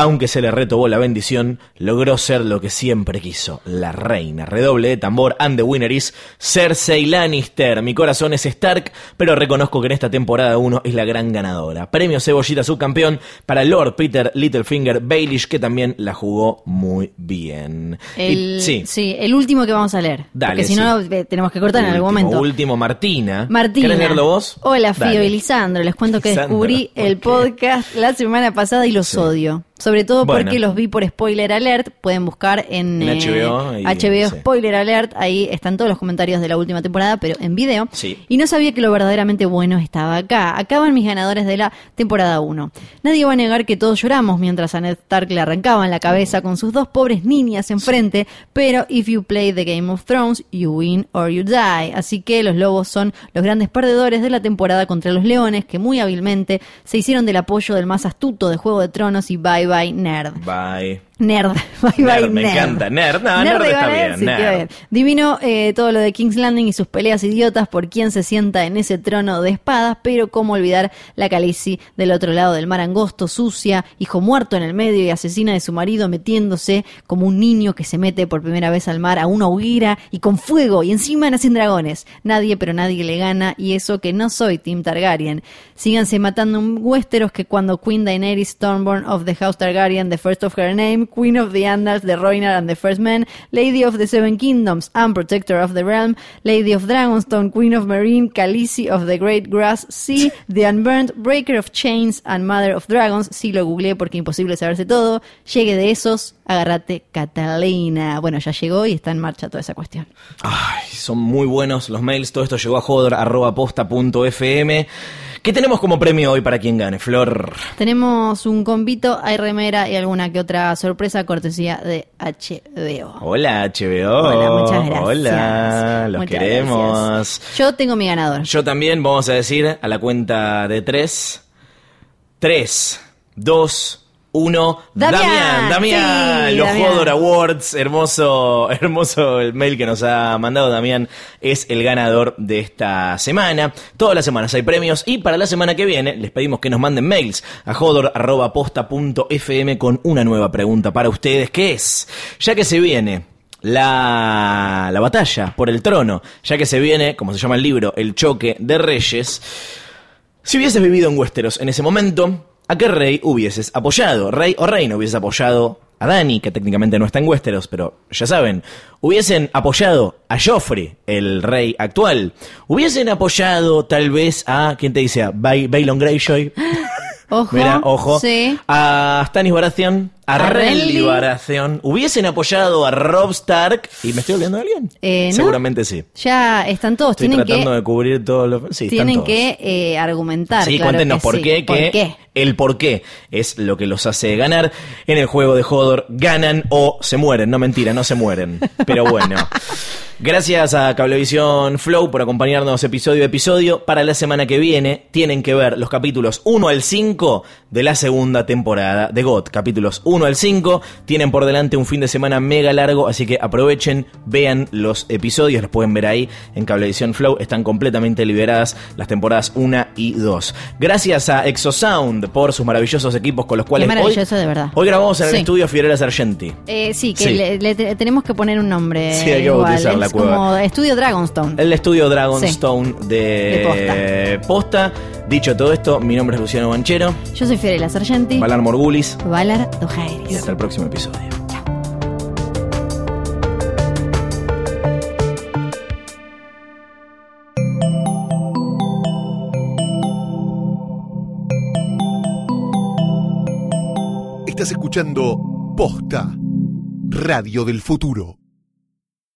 Speaker 2: aunque se le retobó la bendición, logró ser lo que siempre quiso, la reina. Redoble de tambor, and the winner is Cersei Lannister. Mi corazón es Stark, pero reconozco que en esta temporada 1 es la gran ganadora. Premio Cebollita subcampeón para Lord Peter Littlefinger Baelish, que también la jugó muy bien. Y-
Speaker 3: El,
Speaker 2: sí.
Speaker 3: el último que vamos a leer.
Speaker 2: Dale,
Speaker 3: porque si
Speaker 2: sí.
Speaker 3: no, eh, tenemos que cortar en algún momento.
Speaker 2: Último, Martina.
Speaker 3: Martina.
Speaker 2: ¿Querés leerlo vos?
Speaker 3: Hola, Fío y Lisandro. Les cuento que
Speaker 2: Lisandro,
Speaker 3: descubrí
Speaker 2: ¿por
Speaker 3: el podcast la semana pasada y los odio. Sobre todo
Speaker 2: Bueno.
Speaker 3: porque los vi por Spoiler Alert. Pueden buscar en,
Speaker 2: En
Speaker 3: eh,
Speaker 2: HBO y-
Speaker 3: HBO
Speaker 2: sí.
Speaker 3: Spoiler Alert. Ahí están todos los comentarios de la última temporada, pero en video.
Speaker 2: Sí.
Speaker 3: Y no sabía que lo verdaderamente bueno estaba acá. Acaban mis ganadores de la temporada 1. Nadie va a negar que todos lloramos mientras a Ned Stark le arrancaban la cabeza con sus dos pobres niñas enfrente, pero if you play the Game of Thrones, you win or you die. Así que los lobos son los grandes perdedores de la temporada contra los leones, que muy hábilmente se hicieron del apoyo del más astuto de Juego de Tronos y bye bye nerd.
Speaker 2: Bye.
Speaker 3: Nerd. Bye bye
Speaker 2: Nerd, me encanta. Nerd. No, nerd está
Speaker 3: igual,
Speaker 2: bien,
Speaker 3: sí,
Speaker 2: nerd.
Speaker 3: Divino eh, todo lo de King's Landing y sus peleas idiotas por quién se sienta en ese trono de espadas, pero cómo olvidar la Khaleesi del otro lado del mar angosto, sucia, hijo muerto en el medio y asesina de su marido metiéndose como un niño que se mete por primera vez al mar a una hoguera y con fuego y encima nacen dragones. Nadie, pero nadie le gana y eso que no soy Tim Targaryen. Síganse matando en Westeros que cuando Queen Daenerys Stormborn of the House Targaryen, the first of her name, Queen of the Andals, The Roynar and the First Men, Lady of the Seven Kingdoms and Protector of the Realm, Lady of Dragonstone, Queen of Marine, Khaleesi of the Great Grass Sea, The Unburned, Breaker of Chains and Mother of Dragons. Sí lo googleé porque imposible saberse todo. Llegue de esos, agárrate Catalina. Bueno, ya llegó y está en marcha toda esa cuestión.
Speaker 2: Ay, son muy buenos los mails. Todo esto llegó a jodor.posta.fm. ¿Qué tenemos como premio hoy para quien gane, Flor?
Speaker 3: Tenemos un convito, hay remera y alguna que otra sorpresa cortesía de HBO.
Speaker 2: Hola, HBO.
Speaker 3: Hola, muchas gracias.
Speaker 2: Hola, los
Speaker 3: Muchas
Speaker 2: queremos.
Speaker 3: gracias. Yo tengo mi ganador.
Speaker 2: Yo también, vamos a decir a la cuenta de tres. Tres, dos, uno.
Speaker 3: Damián,
Speaker 2: Damián,
Speaker 3: sí,
Speaker 2: los
Speaker 3: Damián.
Speaker 2: Hodor Awards. Hermoso, hermoso el mail que nos ha mandado Damián. Es el ganador de esta semana. Todas las semanas hay premios y para la semana que viene les pedimos que nos manden mails a jodor.posta.fm con una nueva pregunta para ustedes que es, ya que se viene la, la batalla por el trono, ya que se viene, como se llama el libro, el choque de reyes. Si hubieses vivido en Westeros en ese momento, ¿a qué rey hubieses apoyado? ¿Rey o reina hubieses apoyado a Dani, que técnicamente no está en Westeros, pero ya saben, hubiesen apoyado a Joffrey, el rey actual. Hubiesen apoyado tal vez a, ¿quién te dice? A Ba- Balon Greyjoy.
Speaker 3: Ojo.
Speaker 2: Mira, ojo.
Speaker 3: Sí.
Speaker 2: A Stannis Baratheon, a. Baratheon. Hubiesen apoyado a Rob Stark. ¿Y me estoy olvidando de alguien?
Speaker 3: Eh, ¿no?
Speaker 2: Seguramente sí.
Speaker 3: Ya están todos.
Speaker 2: Estoy
Speaker 3: tienen
Speaker 2: tratando
Speaker 3: que,
Speaker 2: de cubrir todos los... Sí, están
Speaker 3: tienen
Speaker 2: todos.
Speaker 3: que eh, argumentar.
Speaker 2: Sí,
Speaker 3: claro
Speaker 2: cuéntenos
Speaker 3: que
Speaker 2: por
Speaker 3: sí.
Speaker 2: qué,
Speaker 3: ¿Por
Speaker 2: que
Speaker 3: qué?
Speaker 2: el por qué es lo que los hace ganar. En el juego de Hodor ganan o se mueren. No mentira, no se mueren. Pero bueno. Gracias a Cablevisión Flow por acompañarnos episodio a episodio. Para la semana que viene tienen que ver los capítulos 1 al 5 de la segunda temporada de GOT. Capítulos 1 al 5. Tienen por delante un fin de semana mega largo, así que aprovechen, vean los episodios, los pueden ver ahí en Cablevisión Flow. Están completamente liberadas las temporadas 1 y 2. Gracias a Exosound por sus maravillosos equipos con los cuales hoy,
Speaker 3: maravilloso, de verdad.
Speaker 2: hoy grabamos en el
Speaker 3: Sí.
Speaker 2: estudio Fiorella Sargenti.
Speaker 3: Eh, sí, que
Speaker 2: Sí.
Speaker 3: Le, le te- tenemos que poner un nombre.
Speaker 2: Sí, hay que bautizar la cueva.
Speaker 3: como Estudio Dragonstone.
Speaker 2: El estudio Dragonstone de,
Speaker 3: De
Speaker 2: posta. Dicho todo esto, mi nombre es Luciano Banchero,
Speaker 3: Yo soy Fiorella Sargenti.
Speaker 2: Valar Morgulis
Speaker 3: Valar
Speaker 2: y
Speaker 3: Dojaeris.
Speaker 2: hasta el próximo episodio.
Speaker 1: Estás escuchando Posta, Radio del Futuro.